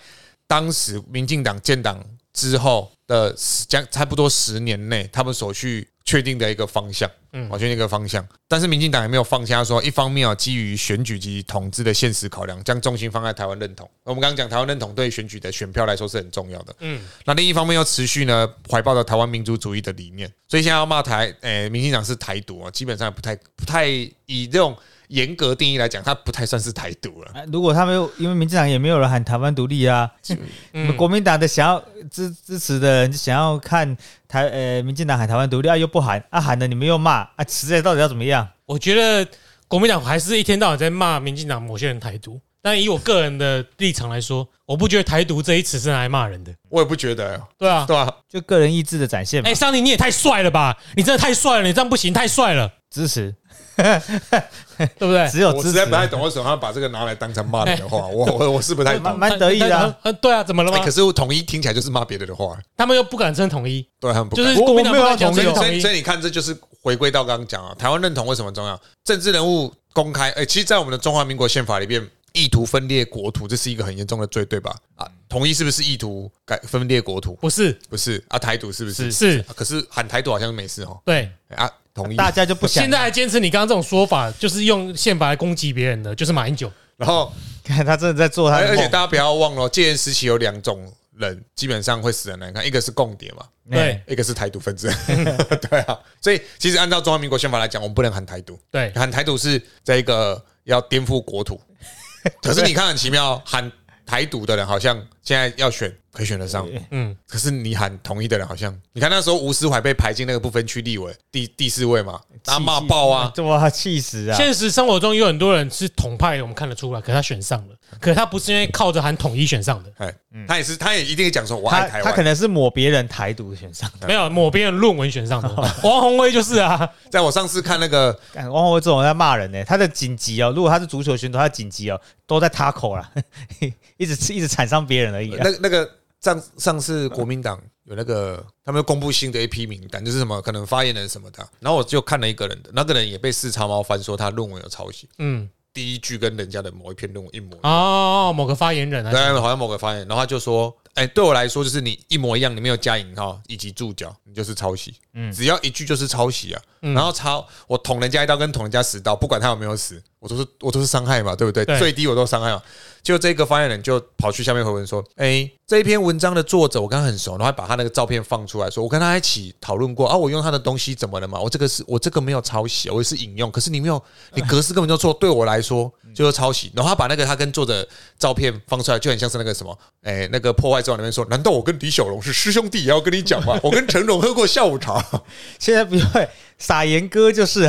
当时民进党建党之后的十将差不多十年内，他们所去确定的一个方向，嗯，我确定一个方向。但是民进党也没有放下说，一方面啊，基于选举及统治的现实考量，将重心放在台湾认同。我们刚刚讲台湾认同对选举的选票来说是很重要的，嗯，那另一方面又持续呢怀抱着台湾民族主义的理念，所以现在要骂台，诶、民进党是台独啊，基本上不太不太以这种严格定义来讲，它不太算是台独了。哎如果他们又因为民进党也没有人喊台湾独立啊，嗯国民党的想要支支持的人想要看台呃民进党喊台湾独立啊又不喊啊喊了你们又骂啊，实在到底要怎么样？我觉得国民党还是一天到晚在骂民进党某些人台独，但以我个人的立场来说，我不觉得台独这一词是拿来骂人的。我也不觉得，对啊，对啊？就个人意志的展现嘛哎，，桑尼你也太帅了吧！你真的太帅了，你这样不行，太帅了，支持 对不对？只有我实在，不太懂为什么他把这个拿来当成骂人的话，我我我是不太蛮懂。蛮得意的对啊，怎么了吗哎可？是统一听起来就是骂别人的话，他们又不敢称统一，对他们不敢就是国民党不敢讲所以，所以，称统一所。以你看，这就是回归到刚刚讲啊，台湾认同为什么重要？政治人物公开，哎、其实，在我们的中华民国宪法里面，意图分裂国土，这是一个很严重的罪，对吧？啊，统一是不是意图改分裂国土？不是，不是啊，台独是不是？是啊可是喊台独好像没事哦。对。哎啊，统一。大家就不想现在还坚持你刚刚这种说法，就是用宪法来攻击别人的，就是马英九。然后，看他真的在做他而而且大家不要忘了，戒严时期有两种人，基本上会死的难看，一个是共谍嘛，对一个是台独分子。对啊，所以其实按照中华民国宪法来讲，我们不能喊台独。对，喊台独是这个要颠覆国土，可是你看很奇妙，喊台独的人好像现在要选可以选得上，嗯，可是你喊统一的人好像，你看那时候吴思怀被排进那个不分区立委第第四位嘛，他骂爆啊，哇，气死啊！现实生活中有很多人是统派的，我们看得出来，可是他选上了，可是他不是因为靠着喊统一选上的，哎，他也是，他也一定讲说我爱他他可湾，能是抹别人台独选上的。没有某边的论文选上的。王宏威就是啊，在我上次看那个干王宏威这种人在骂人呢、他的紧急哦，如果他是足球选手，他的紧急哦都在他口啦，一直一直踩伤别人而已啊。那那个上上次国民党有那个他们公布新的一批名单，就是什么可能发言人什么的，然后我就看了一个人的，那个人也被四叉猫翻说他论文有抄袭，嗯，第一句跟人家的某一篇论文一模一样。哦，某个发言人啊，对，好像某个发言，然后他就说，哎、对我来说就是你一模一样，你没有加引号以及注脚，你就是抄袭。嗯，只要一句就是抄袭啊。然后抄我捅人家一刀跟捅人家十刀，不管他有没有死，我都是我都是伤害嘛，对不对？对最低我都伤害嘛。就这个发言人就跑去下面回文说，哎、这一篇文章的作者我跟他很熟，然后还把他那个照片放出来说，我跟他一起讨论过啊，我用他的东西怎么了嘛？我这个是我这个没有抄袭，我是引用，可是你没有，你格式根本就错，对我来说就是抄袭。然后他把那个他跟作者照片放出来，就很像是那个什么，哎、那个破坏之王里面说，难道我跟李小龙是师兄弟，也要跟你讲吗？我跟成龙喝过下午茶。现在不会撒盐哥就是，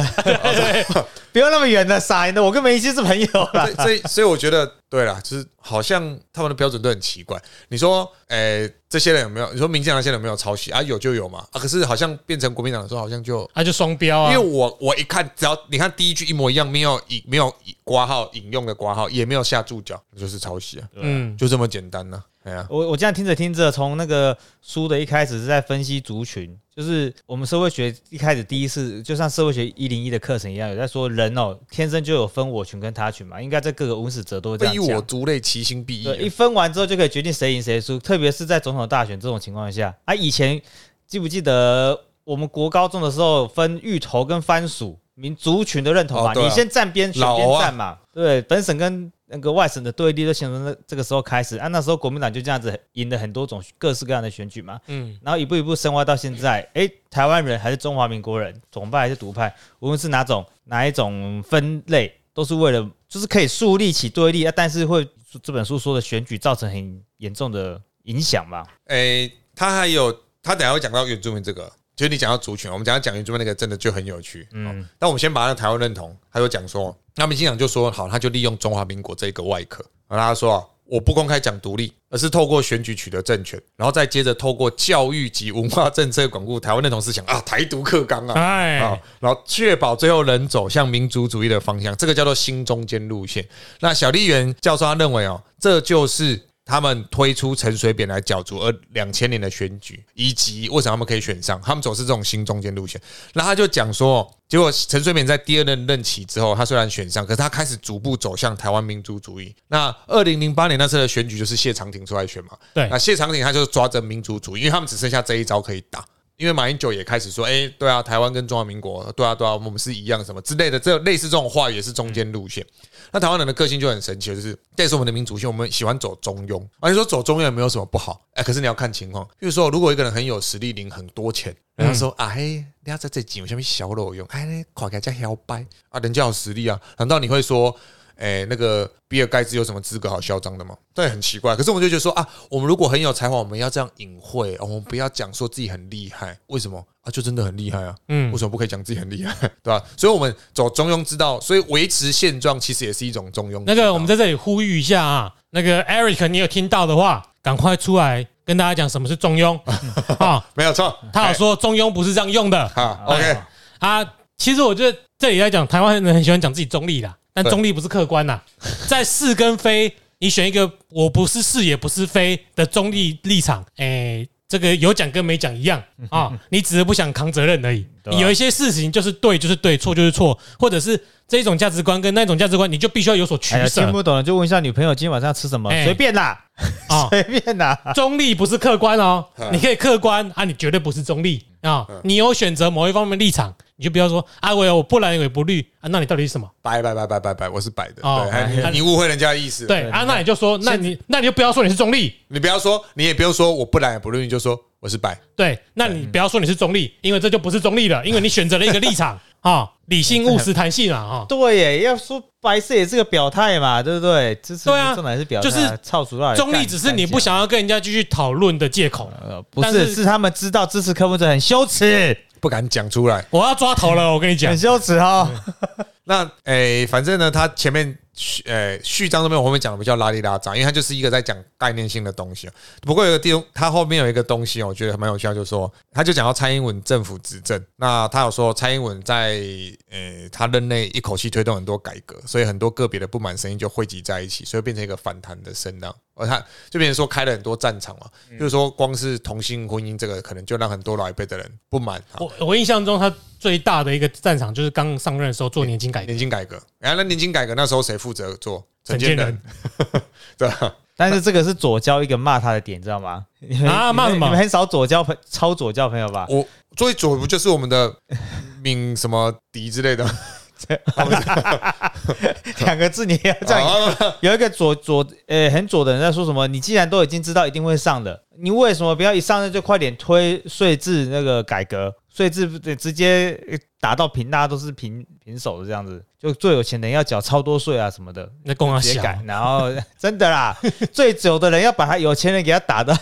不要那么远的撒盐的，我跟梅西是朋友啦。所以，所以，所以我觉得，对了，就是好像他们的标准都很奇怪。你说，诶、这些人有没有？你说民进党那些人有没有抄袭啊？有就有嘛啊！可是好像变成国民党的时候，好像就啊就双标啊因为，我我一看，只要你看第一句一模一样，没有引没有引挂号引用的挂号，也没有下注脚，就是抄袭啊，嗯，就这么简单呢、哎呀，我我这样听着听着，从那个书的一开始是在分析族群，就是我们社会学一开始第一次，就像社会学一零一的课程一样，有在说人哦天生就有分我群跟他群嘛，应该在各个文史哲都会这样非我。族类，其心必异对，一啊。分完之后就可以决定谁赢谁输，特别是在总统大选这种情况下啊。以前记不记得我们国高中的时候分芋头跟番薯民族群的认同嘛？哦啊你先站边选边站嘛。对，本省跟那个外省的对立就形成了这个时候开始啊。那时候国民党就这样子赢了很多种各式各样的选举嘛。嗯，然后一步一步深化到现在，诶，台湾人还是中华民国人，统派还是独派，无论是哪种哪一种分类，都是为了就是可以树立起对立啊，但是会这本书说的选举造成很严重的影响嘛。诶、他还有他等下会讲到原住民这个，就是你讲到族群，我们讲到讲原住民那个真的就很有趣。嗯，但我们先把那个台湾认同，他就讲说，那民进党就说好，他就利用中华民国这个外壳，然后他说啊。我不公开讲独立，而是透过选举取得政权，然后再接着透过教育及文化政策巩固台湾认同思想啊，台独克刚啊，哎啊，，然后确保最后能走向民族主义的方向，这个叫做新中间路线。那小笠原教授他认为哦，这就是他们推出陈水扁来角逐而两千年的选举，以及为什么他们可以选上，他们走是这种新中间路线。那他就讲说，结果陈水扁在第二任任期之后，他虽然选上，可是他开始逐步走向台湾民族主义。那二零零八年那次的选举就是谢长廷出来选嘛，对那谢长廷他就抓着民族主义，因为他们只剩下这一招可以打。因为马英九也开始说，哎，对啊，台湾跟中华民国，对啊，对啊，我们是一样，什么之类的，这类似这种话也是中间路线。那台湾人的个性就很神奇，就是这也是我们的民族性，我们喜欢走中庸。而且说走中庸也没有什么不好，哎，可是你要看情况。比如说，如果一个人很有实力，领很多钱，人家说啊，嘿，你要在这几有下面小裸用，哎，垮开加摇摆啊，人家有实力啊，难道你会说？哎，那个比尔盖茨有什么资格好嚣张的吗？对很奇怪。可是我们就觉得说啊，我们如果很有才华，我们要这样隐晦，我们不要讲说自己很厉害。为什么啊？就真的很厉害啊。嗯，为什么不可以讲自己很厉害？对吧？所以我们走中庸之道，所以维持现状其实也是一种中庸。那个，我们在这里呼吁一下啊，那个 Eric，你有听到的话，赶快出来跟大家讲什么是中庸啊？没有错，他有说中庸不是这样用的。好，OK 啊。其实我觉得这里来讲，台湾人很喜欢讲自己中立的。但中立不是客观呐，在是跟非，你选一个我不是是也不是非的中立立场，哎，这个有讲跟没讲一样 啊，你只是不想扛责任而已。有一些事情就是对就是对，错就是错，或者是这种价值观跟那种价值观，你就必须要有所取舍。听不懂了就问一下女朋友今天晚上吃什么，随便啦，啊，随便啦。中立不是客观哦，你可以客观啊，你绝对不是中立啊，你有选择某一方面立场。你就不要说啊，我我不蓝也不绿啊，那你到底是什么？白白白白白白，我是白的。对，你误会人家的意思。对啊，那你就说，那你那你就不要说你是中立，你不要说，你也不用说我不蓝也不绿，你就说我是白。对，那你不要说你是中立，因为这就不是中立了，因为你选择了一个立场 啊，理性、务实、弹性啊，哈。对耶，要说白色也是个表态嘛，对不对？支持对啊，还是表态，就是操出来。中立只是你不想要跟人家继续讨论的借口。呃，不是，是他们知道支持科文者很羞耻。不敢讲出来，我要抓头了，我跟你讲，很羞耻哈。那诶，反正呢，他前面。序呃序章那边我，后面讲的比较拉里拉杂，因为它就是一个在讲概念性的东西。不过有个地方，它后面有一个东西，我觉得蛮有效，就是说，他就讲到蔡英文政府执政，那他有说蔡英文在呃他任内一口气推动很多改革，所以很多个别的不满声音就汇集在一起，所以变成一个反弹的声浪。而他就变成说开了很多战场嘛，就是说光是同性婚姻这个，可能就让很多老一辈的人不满。我我印象中他最大的一个战场就是刚上任的时候做年金改革，年金改革。然后那年金改革那时候谁？负责做陈建仁，对吧？但是这个是左交一个骂他的点，知道吗？啊，骂什么？你们很少左交朋，超左交朋友吧？我最左不就是我们的闽什么迪之类的？两个字你要这样，有一个左左呃很左的人在说什么？你既然都已经知道一定会上的，你为什么不要一上任就快点推税制那个改革？税制直接打到平，大家都是平平手的这样子，就最有钱的人要缴超多税啊什么的，那公直接改，然后 真的啦，最久的人要把他有钱人给他打到，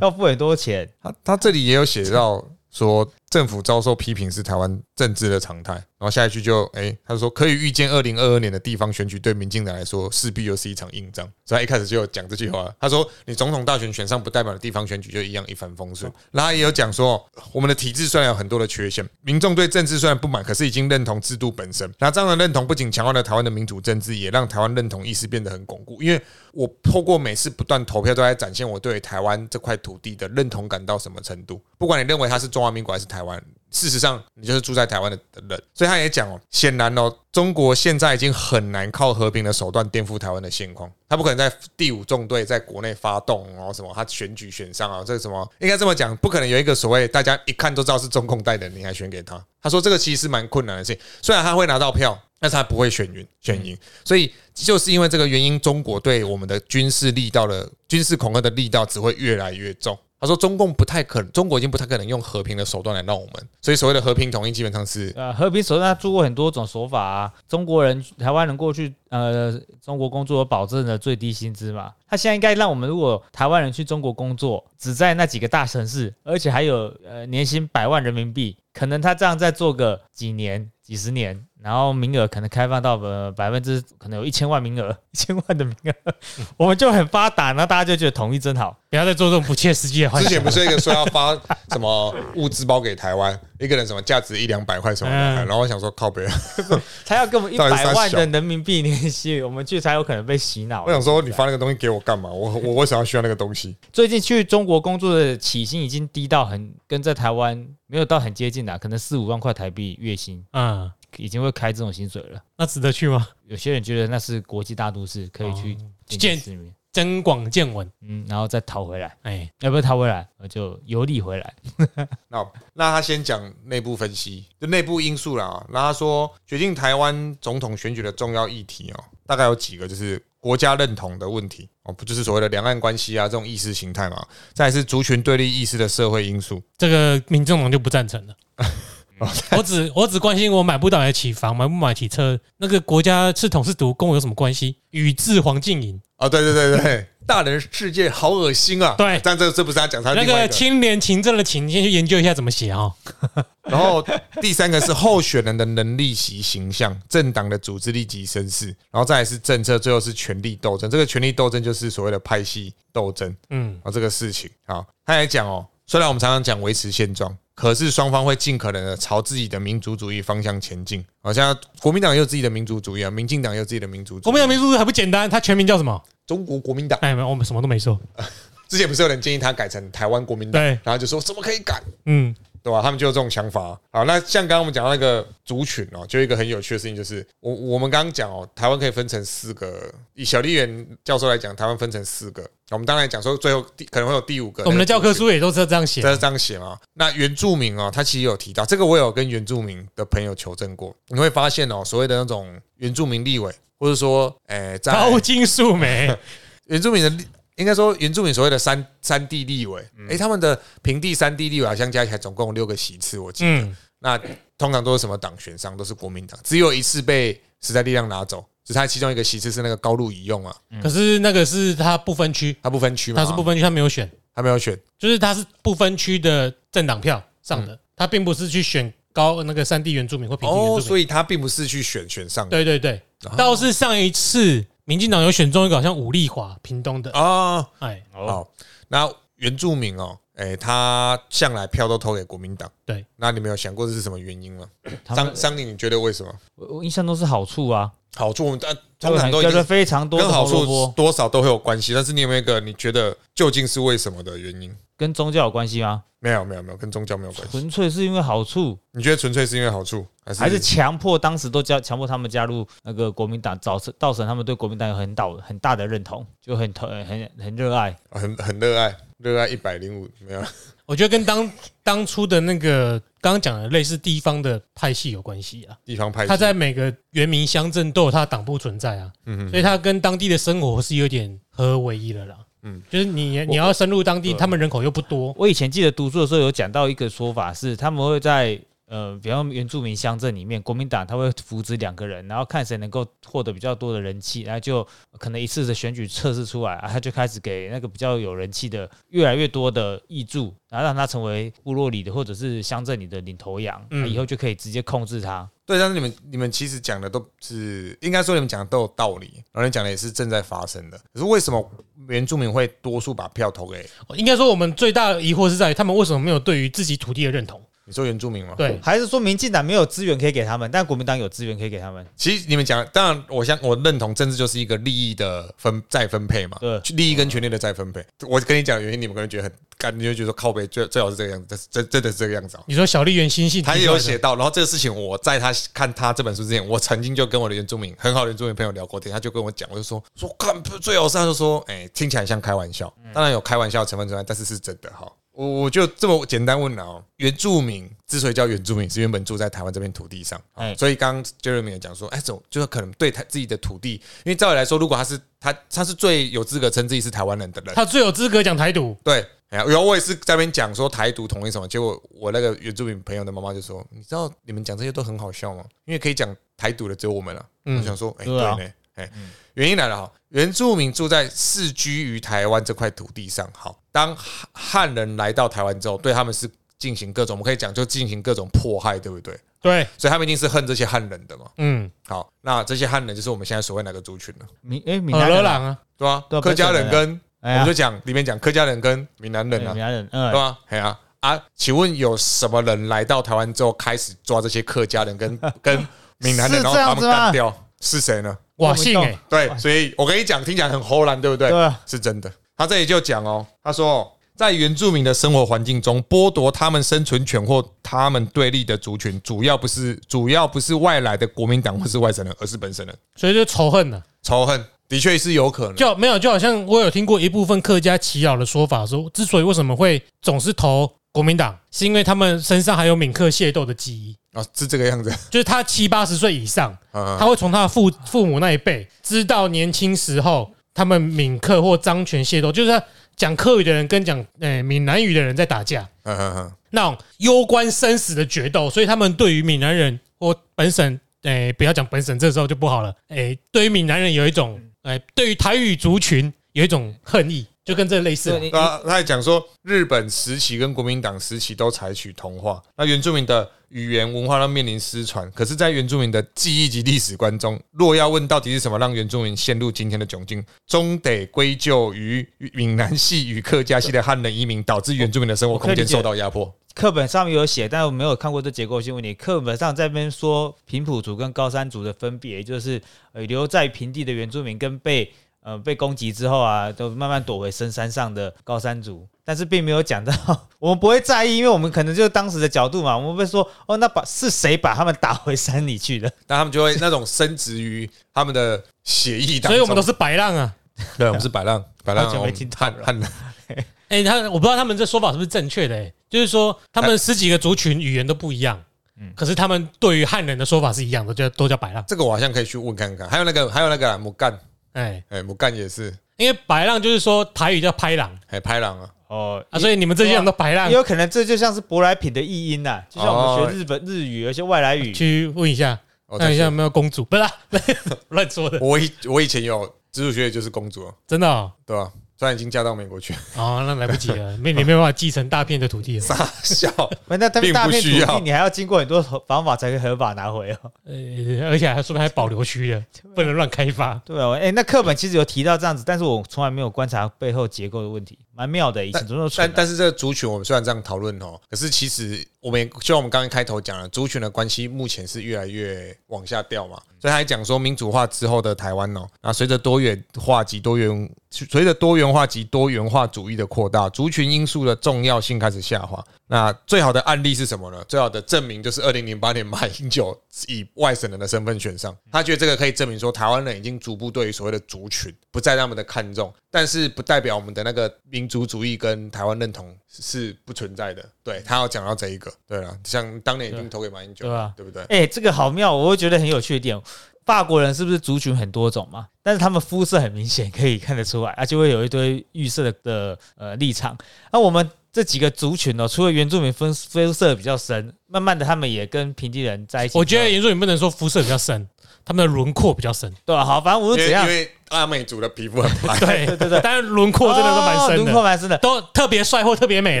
要付很多钱。他他这里也有写到说。政府遭受批评是台湾政治的常态，然后下一句就哎，他说可以预见二零二二年的地方选举对民进党来说势必又是一场硬仗，所以他一开始就有讲这句话。他说你总统大选选上不代表的地方选举就一样一帆风顺。然后也有讲说我们的体制虽然有很多的缺陷，民众对政治虽然不满，可是已经认同制度本身。那这样的认同不仅强化了台湾的民主政治，也让台湾认同意识变得很巩固。因为我透过每次不断投票，都在展现我对台湾这块土地的认同感到什么程度。不管你认为它是中华民国还是台湾。事实上，你就是住在台湾的人，所以他也讲哦，显然哦，中国现在已经很难靠和平的手段颠覆台湾的现况。他不可能在第五纵队在国内发动哦什么，他选举选上啊，这个什么应该这么讲，不可能有一个所谓大家一看都知道是中共带的，你还选给他？他说这个其实蛮困难的事情。虽然他会拿到票，但是他不会选赢选赢。所以就是因为这个原因，中国对我们的军事力道的军事恐吓的力道只会越来越重。他说：“中共不太可能，中国已经不太可能用和平的手段来让我们，所以所谓的和平统一基本上是呃和平手段，他做过很多种手法啊。中国人、台湾人过去呃中国工作有保证的最低薪资嘛，他现在应该让我们如果台湾人去中国工作，只在那几个大城市，而且还有呃年薪百万人民币，可能他这样再做个几年、几十年。”然后名额可能开放到呃百分之可能有一千万名额，一千万的名额，我们就很发达，然后大家就觉得统一真好，不要再做这种不切实际的。之前不是一个说要发什么物资包给台湾，一个人什么价值一两百块什么的，然后我想说靠北，他要给我们一百万的人民币年薪，我们去才有可能被洗脑。我想说你发那个东西给我干嘛？我我为什么要需要那个东西？最近去中国工作的起薪已经低到很跟在台湾没有到很接近的，可能四五万块台币月薪啊。已经会开这种薪水了，那值得去吗？有些人觉得那是国际大都市，可以去见世面。增广见闻，嗯，然后再逃回来，哎，要不要逃回来，我就游历回来。那那他先讲内部分析，就内部因素啦啊。那他说，决定台湾总统选举的重要议题哦，大概有几个，就是国家认同的问题哦，不就是所谓的两岸关系啊这种意识形态嘛？再是族群对立意识的社会因素，这个民众党就不赞成了。我只我只关心我买不到得起房，买不买起车，那个国家是统是独，跟我有什么关系？宇智黄静莹，啊，对对对对，大人世界好恶心啊！对但这这不是他讲，他那个。清廉勤政的勤，你先去研究一下怎么写哦。然后第三个是候选人的能力及形象，政党的组织力及身世，然后再来是政策，最后是权力斗争。这个权力斗争就是所谓的派系斗争嗯，啊，这个事情好，他来讲哦，虽然我们常常讲维持现状，可是双方会尽可能的朝自己的民族主义方向前进。好像国民党也有自己的民族主义啊，民进党也有自己的民族主义。国民党民族主义还不简单，它全名叫什么？中国国民党哎，没我们什么都没说。之前不是有人建议他改成台湾国民党，对然后就说怎么可以改？嗯，对吧？他们就有这种想法。好，那像刚刚我们讲到那个族群哦，就一个很有趣的事情，就是我我们刚刚讲哦，台湾可以分成四个。以小笠原教授来讲，台湾分成四个。我们当然讲说，最后第可能会有第五个。我们的教科书也都是这样写这。是这样写嘛？那原住民哦，他其实有提到这个，我有跟原住民的朋友求证过。你会发现哦，所谓的那种原住民立委，或者说，诶，在高金素梅，原住民的，应该说原住民所谓的三三地立委，诶，他们的平地三地立委好像加起来总共有六个席次，我记得。嗯，那通常都是什么党选上，都是国民党，只有一次被时代力量拿走，只是他其中一个席次是那个高路乙用啊，可是那个是他不分区，他不分区嘛，他是不分区，他没有选，他没有选，就是他是不分区的政党票上的，他并不是去选高那个山地原住民或平地原哦，住民。所以他并不是去选选上的。对对对，哦倒是上一次民进党有选中一个好像武力华屏东的，啊。哎，哦，好，那原住民哦，诶，他向来票都投给国民党，对，那你们有想过这是什么原因吗？他们张张宁，你觉得为什么？我我印象都是好处啊，好处但就通常都一定很叫做非常多跟好处多少都会有关系，但是你有没有一个你觉得究竟是为什么的原因？跟宗教有关系吗？没有，没有，没有，跟宗教没有关系。纯粹是因为好处，你觉得纯粹是因为好处，还是还是强迫当时都加强迫他们加入那个国民党，造成造成他们对国民党有很大很大的认同，就很投很很热爱。很很热爱，热爱一百零五没有？我觉得跟当当初的那个刚刚讲的类似地方的派系有关系啊。地方派系，他在每个原民乡镇都有他的党部存在啊，嗯所以他跟当地的生活是有点合而为一了啦。嗯嗯，就是你你要深入当地，他们人口又不多，我以前记得读书的时候有讲到一个说法是，他们会在呃，比方原住民乡镇里面，国民党他会扶植两个人，然后看谁能够获得比较多的人气，然后就可能一次的选举测试出来啊，他就开始给那个比较有人气的越来越多的挹注，然后让他成为部落里的或者是乡镇里的领头羊，嗯以后就可以直接控制他。对，但是你们你们其实讲的都是应该说你们讲的都有道理，然后你讲的也是正在发生的。可是为什么原住民会多数把票投给应该说我们最大的疑惑是在于他们为什么没有对于自己土地的认同？你说原住民吗？，对，还是说民进党没有资源可以给他们，但国民党有资源可以给他们？其实你们讲，当然我相我认同政治就是一个利益的分再分配嘛，对利益跟权利的再分配。我跟你讲原因，你们可能觉得很干，你就觉得靠背最最好是这个样子，真真的是这个样子啊。你说小笠原新信他也有写到，然后这个事情我在他看他这本书之前，我曾经就跟我的原住民很好的原住民朋友聊过天，他就跟我讲，我就说说看最好是他就说，哎、听起来像开玩笑，当然有开玩笑成分之外，但是是真的哈。我我就这么简单问了哦，原住民之所以叫原住民，是原本住在台湾这片土地上，哎所以刚刚 Jeremy 也讲说，哎，走就是可能对他自己的土地，因为照理来说，如果他是他他是最有资格称自己是台湾人的人，他最有资格讲台独，对，然后我也是在那边讲说台独统一什么，结果我那个原住民朋友的妈妈就说：“你知道你们讲这些都很好笑吗？因为可以讲台独的只有我们了。”嗯我想说，哎，对呢，哎，原因来了哈，原住民住在世居于台湾这块土地上，好，当汉汉人来到台湾之后，对他们是进行各种，我们可以讲就进行各种迫害，对不对？对，所以他们一定是恨这些汉人的嘛。嗯，好，那这些汉人就是我们现在所谓哪个族群呢？闽哎闽耳南人啊，朵狼啊，对吧、客家人跟我们就讲里面讲客家人跟闽南人啊闽，南人，对嗯，吧？哎呀啊，请问有什么人来到台湾之后开始抓这些客家人跟 跟闽南人，然后把他们干掉？是谁呢？我信哎，对，所以我跟你讲，听起来很齁然，对不对？对啊，是真的。他这里就讲哦，他说，在原住民的生活环境中，剥夺他们生存权或他们对立的族群，主要不是主要不是外来的国民党或是外省人，而是本省人。所以就仇恨了。仇恨的确是有可能。就没有，就好像我有听过一部分客家耆老的说法，说之所以为什么会总是投国民党，是因为他们身上还有闽客械斗的记忆，啊，是这个样子。就是他七八十岁以上，嗯他会从他的父父母那一辈知道年轻时候他们闽客或漳泉械斗，就是他讲客语的人跟讲诶闽南语的人在打架，嗯嗯嗯，那种攸关生死的决斗，所以他们对于闽南人或本省，诶、不要讲本省，这时候就不好了，诶、对于闽南人有一种，诶、对于台语族群有一种恨意，就跟这类似啊。对你啊，他还讲说，日本时期跟国民党时期都采取同化，那原住民的语言文化都面临失传。可是，在原住民的记忆及历史观中，若要问到底是什么让原住民陷入今天的窘境，终得归咎于闽南系与客家系的汉人移民，导致原住民的生活空间受到压迫。课本上面有写，但我没有看过这结构性问题。课本上这边说平埔族跟高山族的分别，就是呃留在平地的原住民跟被呃被攻击之后啊，都慢慢躲回深山上的高山族，但是并没有讲到，我们不会在意，因为我们可能就是当时的角度嘛，我们会说哦，那把是谁把他们打回山里去的？那他们就会那种深植于他们的血液当中。所以我们都是白浪啊。对，我们是白浪，白浪好久没听到了汉汉人。哎、他我不知道他们这说法是不是正确的、欸，就是说他们十几个族群语言都不一样，嗯可是他们对于汉人的说法是一样的，就都叫白浪。这个我好像可以去问看看。还有那个，还有那个母干，哎、哎，母干也是，因为白浪就是说台语叫拍浪哎，拍浪啊。哦啊，所以你们这些人都白浪。也。有可能这就像是舶来品的译音呐、就像我们哦学日本日语，有一些外来语。去问一下，我看一下有没有公主，不是、啊、乱说的，我以我以前有直属学姐就是公主，真的哦，对吧？虽然已经嫁到美国去，哦那来不及了，没你没办法继承大片的土地了。傻笑。不那他们并大片土需要地，你还要经过很多方法才可以合法拿回哦。呃，而且还说不定还保留区的，不能乱开发。对哦，哎、那课本其实有提到这样子，但是我从来没有观察背后结构的问题，蛮妙的。以前但但是这个族群，我们虽然这样讨论哦，可是其实我们也就像我们刚刚开头讲了，族群的关系目前是越来越往下掉嘛。所以他还讲说，民主化之后的台湾哦，那，随着多元化及多元随着多元化及多元化主义的扩大，族群因素的重要性开始下滑。那最好的案例是什么呢？最好的证明就是二零零八年 马英九以外省人的身份选上，他觉得这个可以证明说，台湾人已经逐步对于所谓的族群不再那么的看重，但是不代表我们的那个民族主义跟台湾认同是不存在的。对他要讲到这一个，对了，像当年一定投给马英九，对吧对不对？哎、这个好妙，我会觉得很有趣的点。法国人是不是族群很多种嘛？但是他们肤色很明显，可以看得出来，啊，就会有一堆预设的的呃立场。那我们这几个族群哦，除了原住民肤肤色比较深，慢慢的他们也跟平地人在一起。我觉得原住民不能说肤色比较深，他们的轮廓比较深。对啊，好，反正无因为论怎样因，为阿美族的皮肤很白，对对对对但是轮廓真的都蛮哦深的，轮廓蛮深的。都特别帅或特别美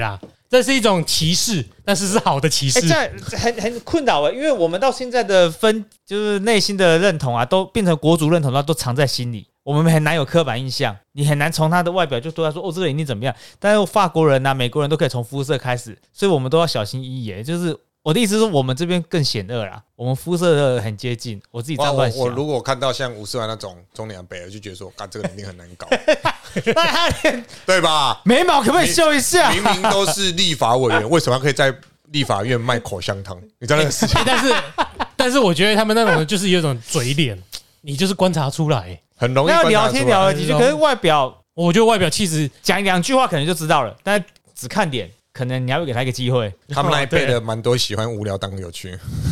啦。这是一种歧视，但是是好的歧哎、视这。样很很困扰哎，因为我们到现在的分就是内心的认同啊，都变成国族认同，那都藏在心里，我们很难有刻板印象，你很难从他的外表就对他说哦，这个人一定怎么样。但是法国人呐、美国人都可以从肤色开始，所以我们都要小心翼翼。哎，就是我的意思是我们这边更险恶啦，我们肤色很接近，我自己这哇我乱想我。如果看到像吴世完那种中年北，我就觉得说，干这个人一定很难搞，那他连对吧？眉毛可不可以修一下？明明都是立法委员，为什么可以在立法院卖口香糖？你知道那个事情欸但是，但是我觉得他们那种就是有一种嘴脸，你就是观察出来。很容易那要观察聊天出来聊了几句，可是外表我觉得外表气质讲两句话可能就知道了，但只看脸，可能你还会给他一个机会。他们那一辈的蛮多喜欢无聊当有趣，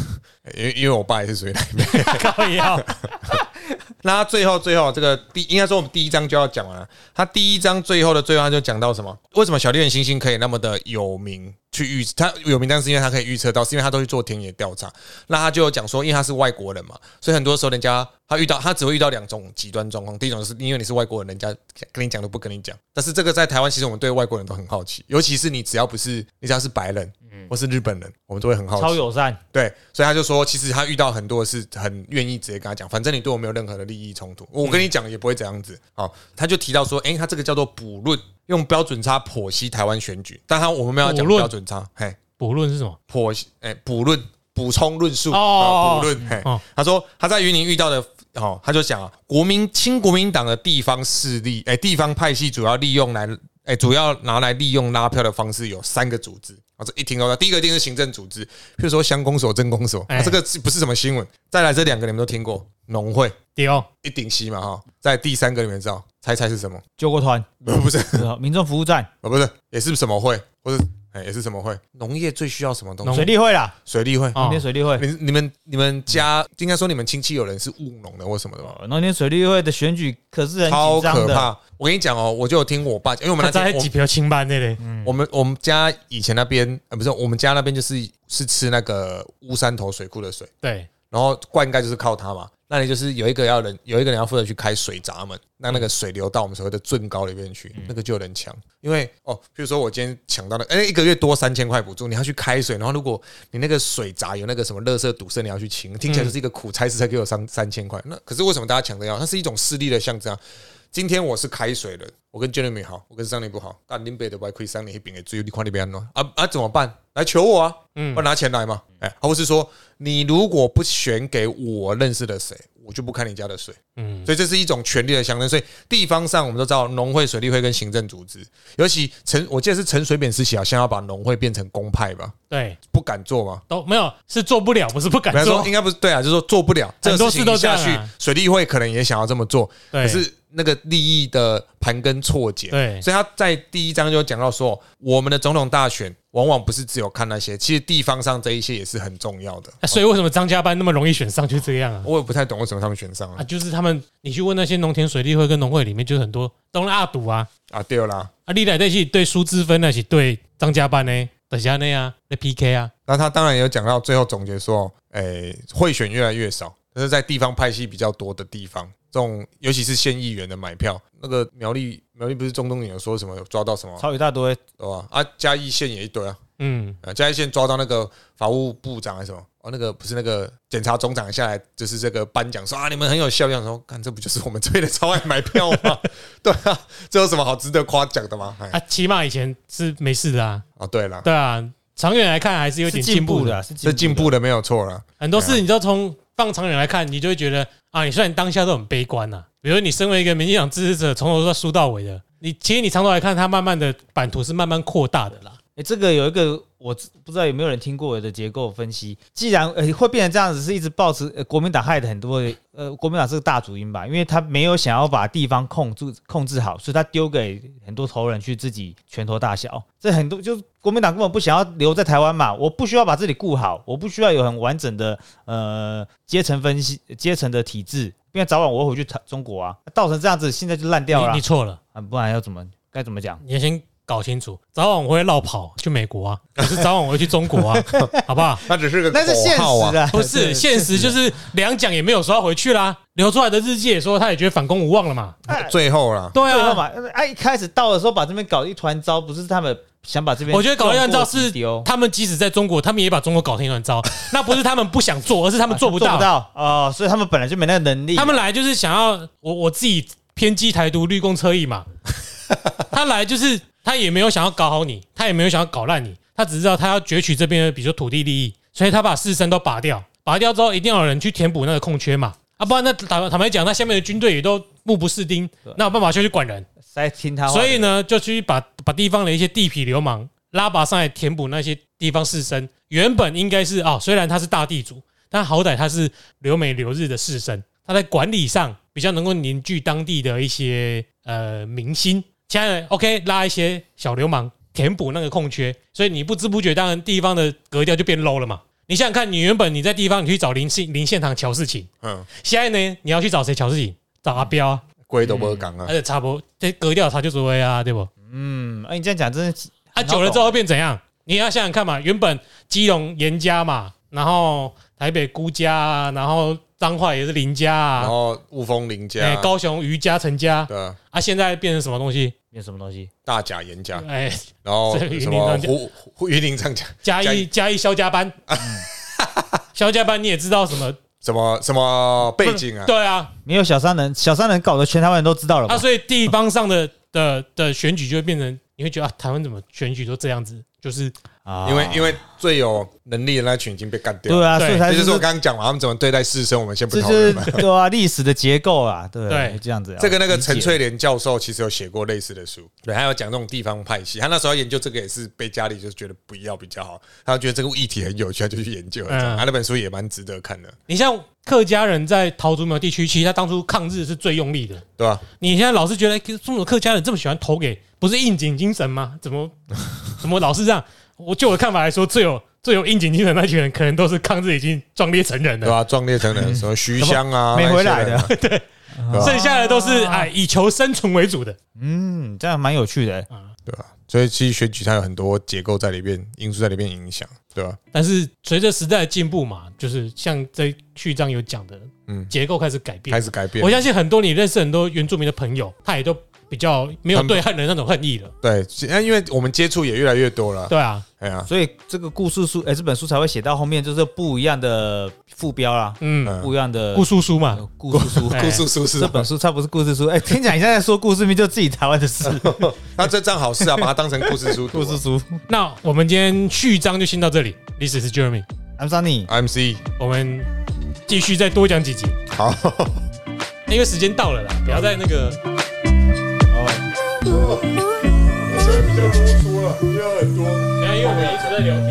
因为因为我爸也是属于那一辈。那他最后最后这个第应该说我们第一章就要讲完了。他第一章最后的最后他就讲到什么？为什么小猎人星星可以那么的有名？去预他有名，但是因为他可以预测到，是因为他都去做田野调查。那他就有讲说，因为他是外国人嘛，所以很多时候人家他遇到他只会遇到两种极端状况。第一种是因为你是外国人，人家跟你讲都不跟你讲。但是这个在台湾，其实我们对外国人都很好奇，尤其是你只要不是你只要是白人或是日本人，我们都会很好奇。超友善，对，所以他就说，其实他遇到很多是很愿意直接跟他讲，反正你对我没有任何的利益冲突，我跟你讲也不会这样子。好，他就提到说，诶，他这个叫做补论，用标准差剖析台湾选举，但他我们没有要讲标准差，嘿，补论是什么？剖析，诶，补论。补充论述哦啊，补论。嘿哦，他说他在云林遇到的，哦，他就讲啊，国民亲国民党的地方势力，哎，地方派系主要利用来，哎，主要拿来利用拉票的方式有三个组织，啊，这一听到，第一个一定是行政组织，譬如说乡公所、镇公所，这个是不是什么新闻？再来这两个你们都听过，农会丢一顶西嘛哈。在第三个你们知道，猜猜是什么？救国团、不 不是，民众服务站、哦不是，也是什么会，或者哎也是什么会？农业最需要什么东西？水利会啦，水利会。哦农田水利会。你你们你们家应该说你们亲戚有人是务农的或什么的吧？哦农田水利会的选举可是很超可怕！我跟你讲哦，我就有听我爸讲，因为我们他在几票清班那里，我们我们家以前那边呃不是我们家那边就是是吃那个乌山头水库的水，对，然后灌溉就是靠它嘛。那你就是有一个要人有一个人要负责去开水闸门，让那个水流到我们所谓的圳高里面去，那个就有人抢。因为哦，比如说我今天抢到了，哎，一个月多三千块补助，你要去开水，然后如果你那个水闸有那个什么垃圾堵塞，你要去清，听起来就是一个苦差事，才给我三三千块。那可是为什么大家抢着要？它是一种势力的象征啊。今天我是开水人，我跟 Jeremy 好，我跟桑尼不好，但林北的外亏桑尼一饼给追，你看你边弄啊啊怎么办？来求我啊，嗯我拿钱来嘛？哎，或是说你如果不选给我认识的谁，我就不开你家的水。嗯，所以这是一种权力的象征。所以地方上我们都知道，农会、水利会跟行政组织，尤其陈，我记得是陈水扁时期好像要把农会变成公派吧，对，不敢做嘛。都没有是做不了，不是不敢做应该不是对啊，就是说做不了这很多个事都下去啊，水利会可能也想要这么做，可是那个利益的盘根错节，对所以他在第一章就讲到说，我们的总统大选往往不是只有看那些，其实地方上这一些也是很重要的。啊所以为什么张家班那么容易选上就这样啊？我也不太懂为什么他们选上啊，了就是他们，你去问那些农田水利会跟农会里面，就是很多都是阿赌啊，啊，对啦。啊，历来对是对苏之芬那些对张家班呢，等下那啊，那 PK 啊，那他当然也有讲到最后总结说，诶、会选越来越少，但是在地方派系比较多的地方，这种尤其是县议员的买票，那个苗栗苗栗不是中东也有说什么有抓到什么，超一大堆，对吧？啊，嘉义县也一堆啊，嗯，啊，嘉义县抓到那个法务部长还是什么？哦，那个不是那个检察总长下来，就是这个颁奖说啊，你们很有效率。想说，看这不就是我们这边的超爱买票吗？对啊，这有什么好值得夸奖的吗？哎，啊，起码以前是没事的啊，哦，对了，对啊，长远来看还是有是点进步的。是这进步的没有错了。很多事你都从放长远来看，你就会觉得啊，你虽然当下都很悲观呐、比如你身为一个民进党支持者，从头到输到尾的，你其实你长头来看，它慢慢的版图是慢慢扩大的啦。哎，这个有一个我知不知道有没有人听过我的结构分析？既然呃会变成这样子，是一直保持呃国民党害的很多的呃国民党是个大主因吧，因为他没有想要把地方控制控制好，所以他丢给很多头人去自己拳头大小。这很多就是国民党根本不想要留在台湾嘛，我不需要把这里顾好，我不需要有很完整的呃阶层分析阶层的体制，因为早晚我会回去台中国啊，造成这样子现在就烂掉了你你错了，啊，不然要怎么该怎么讲？你要先搞清楚，早晚我会绕跑去美国啊，可是早晚我会去中国啊，好不好？那只是个那是现口号啊实，啊，不是 现实，就是两蒋也没有说要回去啦，留出来的日记也说他也觉得反攻无望了嘛。最后啦，对啊，最后嘛，啊，一开始到的时候把这边搞一团糟，不是他们想把这边，我觉得搞一团糟是丢，他们即使在中国，他们也把中国搞成一团糟。那不是他们不想做，而是他们做不到。做不到哦，所以他们本来就没那个能力。他们来就是想要我我自己偏激台独绿共车翼嘛。他来就是他也没有想要搞好你，他也没有想要搞烂你，他只知道他要攫取这边的比如说土地利益，所以他把士绅都拔掉，拔掉之后一定要有人去填补那个空缺嘛。啊，不然那坦坦白讲，那下面的军队也都目不识丁，那有办法就去管人。在听他，所以，呢，就去把把地方的一些地痞流氓拉拔上来填补那些地方士绅。原本应该是啊、虽然他是大地主，但好歹他是留美留日的士绅，他在管理上比较能够凝聚当地的一些呃民心。现在 OK 拉一些小流氓填补那个空缺，所以你不知不觉，当然地方的格调就变 low 了嘛。你想想看，你原本你在地方你去找林信林县堂乔事情，嗯，现在呢你要去找谁乔事情？找阿彪啊，龟都不讲啊而，且差不多这格调差就所谓啊，对不？嗯，哎，你这样讲真的是啊，久了之后会变怎样？你要想想看嘛，原本基隆严家嘛，然后台北孤家啊，然后彰化也是林家啊。然啊，后雾峰林哎，家，高雄余家陈家。对啊，啊，现在变成什么东西？变什么东西？大甲严家，哎，然后这云什么林张家。胡胡云林张家，嘉嘉义。义嘉义肖家班，肖家班你也知道什么？什么什么背景啊？对啊，没有小三人，小三人搞得全台湾人都知道了吧？啊，？所以地方上的的的选举就会变成，你会觉得啊，台湾怎么选举都这样子，就是啊因为因为最有能力的那群已经被干掉了。对啊，所以才这就是我是刚刚讲嘛，他们怎么对待士绅，我们先不这就是讨论嘛。对啊，历史的结构啊，对对这样子啊。这个那个理解陈翠莲教授其实有写过类似的书，对，他有讲那种地方派系。他那时候研究这个也是被家里就觉得不要比较好，他觉得这个议题很有趣，他就去研究了。嗯他那本书也蛮值得看的，你像客家人在桃竹苗地区，其实他当初抗日是最用力的。对吧？你现在老是觉得，哎中国客家人这么喜欢投给，不是应景精神吗？怎么 怎么老是这样？我就我的看法来说，最有最有应景精神的那群人，可能都是抗日已经壮烈成人了，对吧？壮烈成人，什么徐香啊，没回来的，对剩下的都是哎以求生存为主的。嗯，这样蛮有趣的。对吧？所以其实选举它有很多结构在里边，因素在里边影响，对吧？但是随着时代的进步嘛，就是像在序章有讲的，嗯结构开始改变开。始改变我。相信很多你认识很多原住民的朋友，他也都比较没有对汉人那种恨意了。对，那因为我们接触也越来越多了，对啊，哎呀，所以这个故事书，哎，这本书才会写到后面，就是不一样的副标啦，嗯，嗯不一样的故事书嘛，呃故事书。哎 故事书是这本书它不是故事书，哎，听讲你现在在说故事名，就自己台湾的事。那这账好事啊，把它当成故事书。故事书那我们今天序章就先到这里。This is Jeremy，，I'm Sunny，I'm C，我们继续再多讲几集，好，因为时间到了啦，不要再那个。现在比较啰嗦了，不要很多。你看因为我们一直在聊天。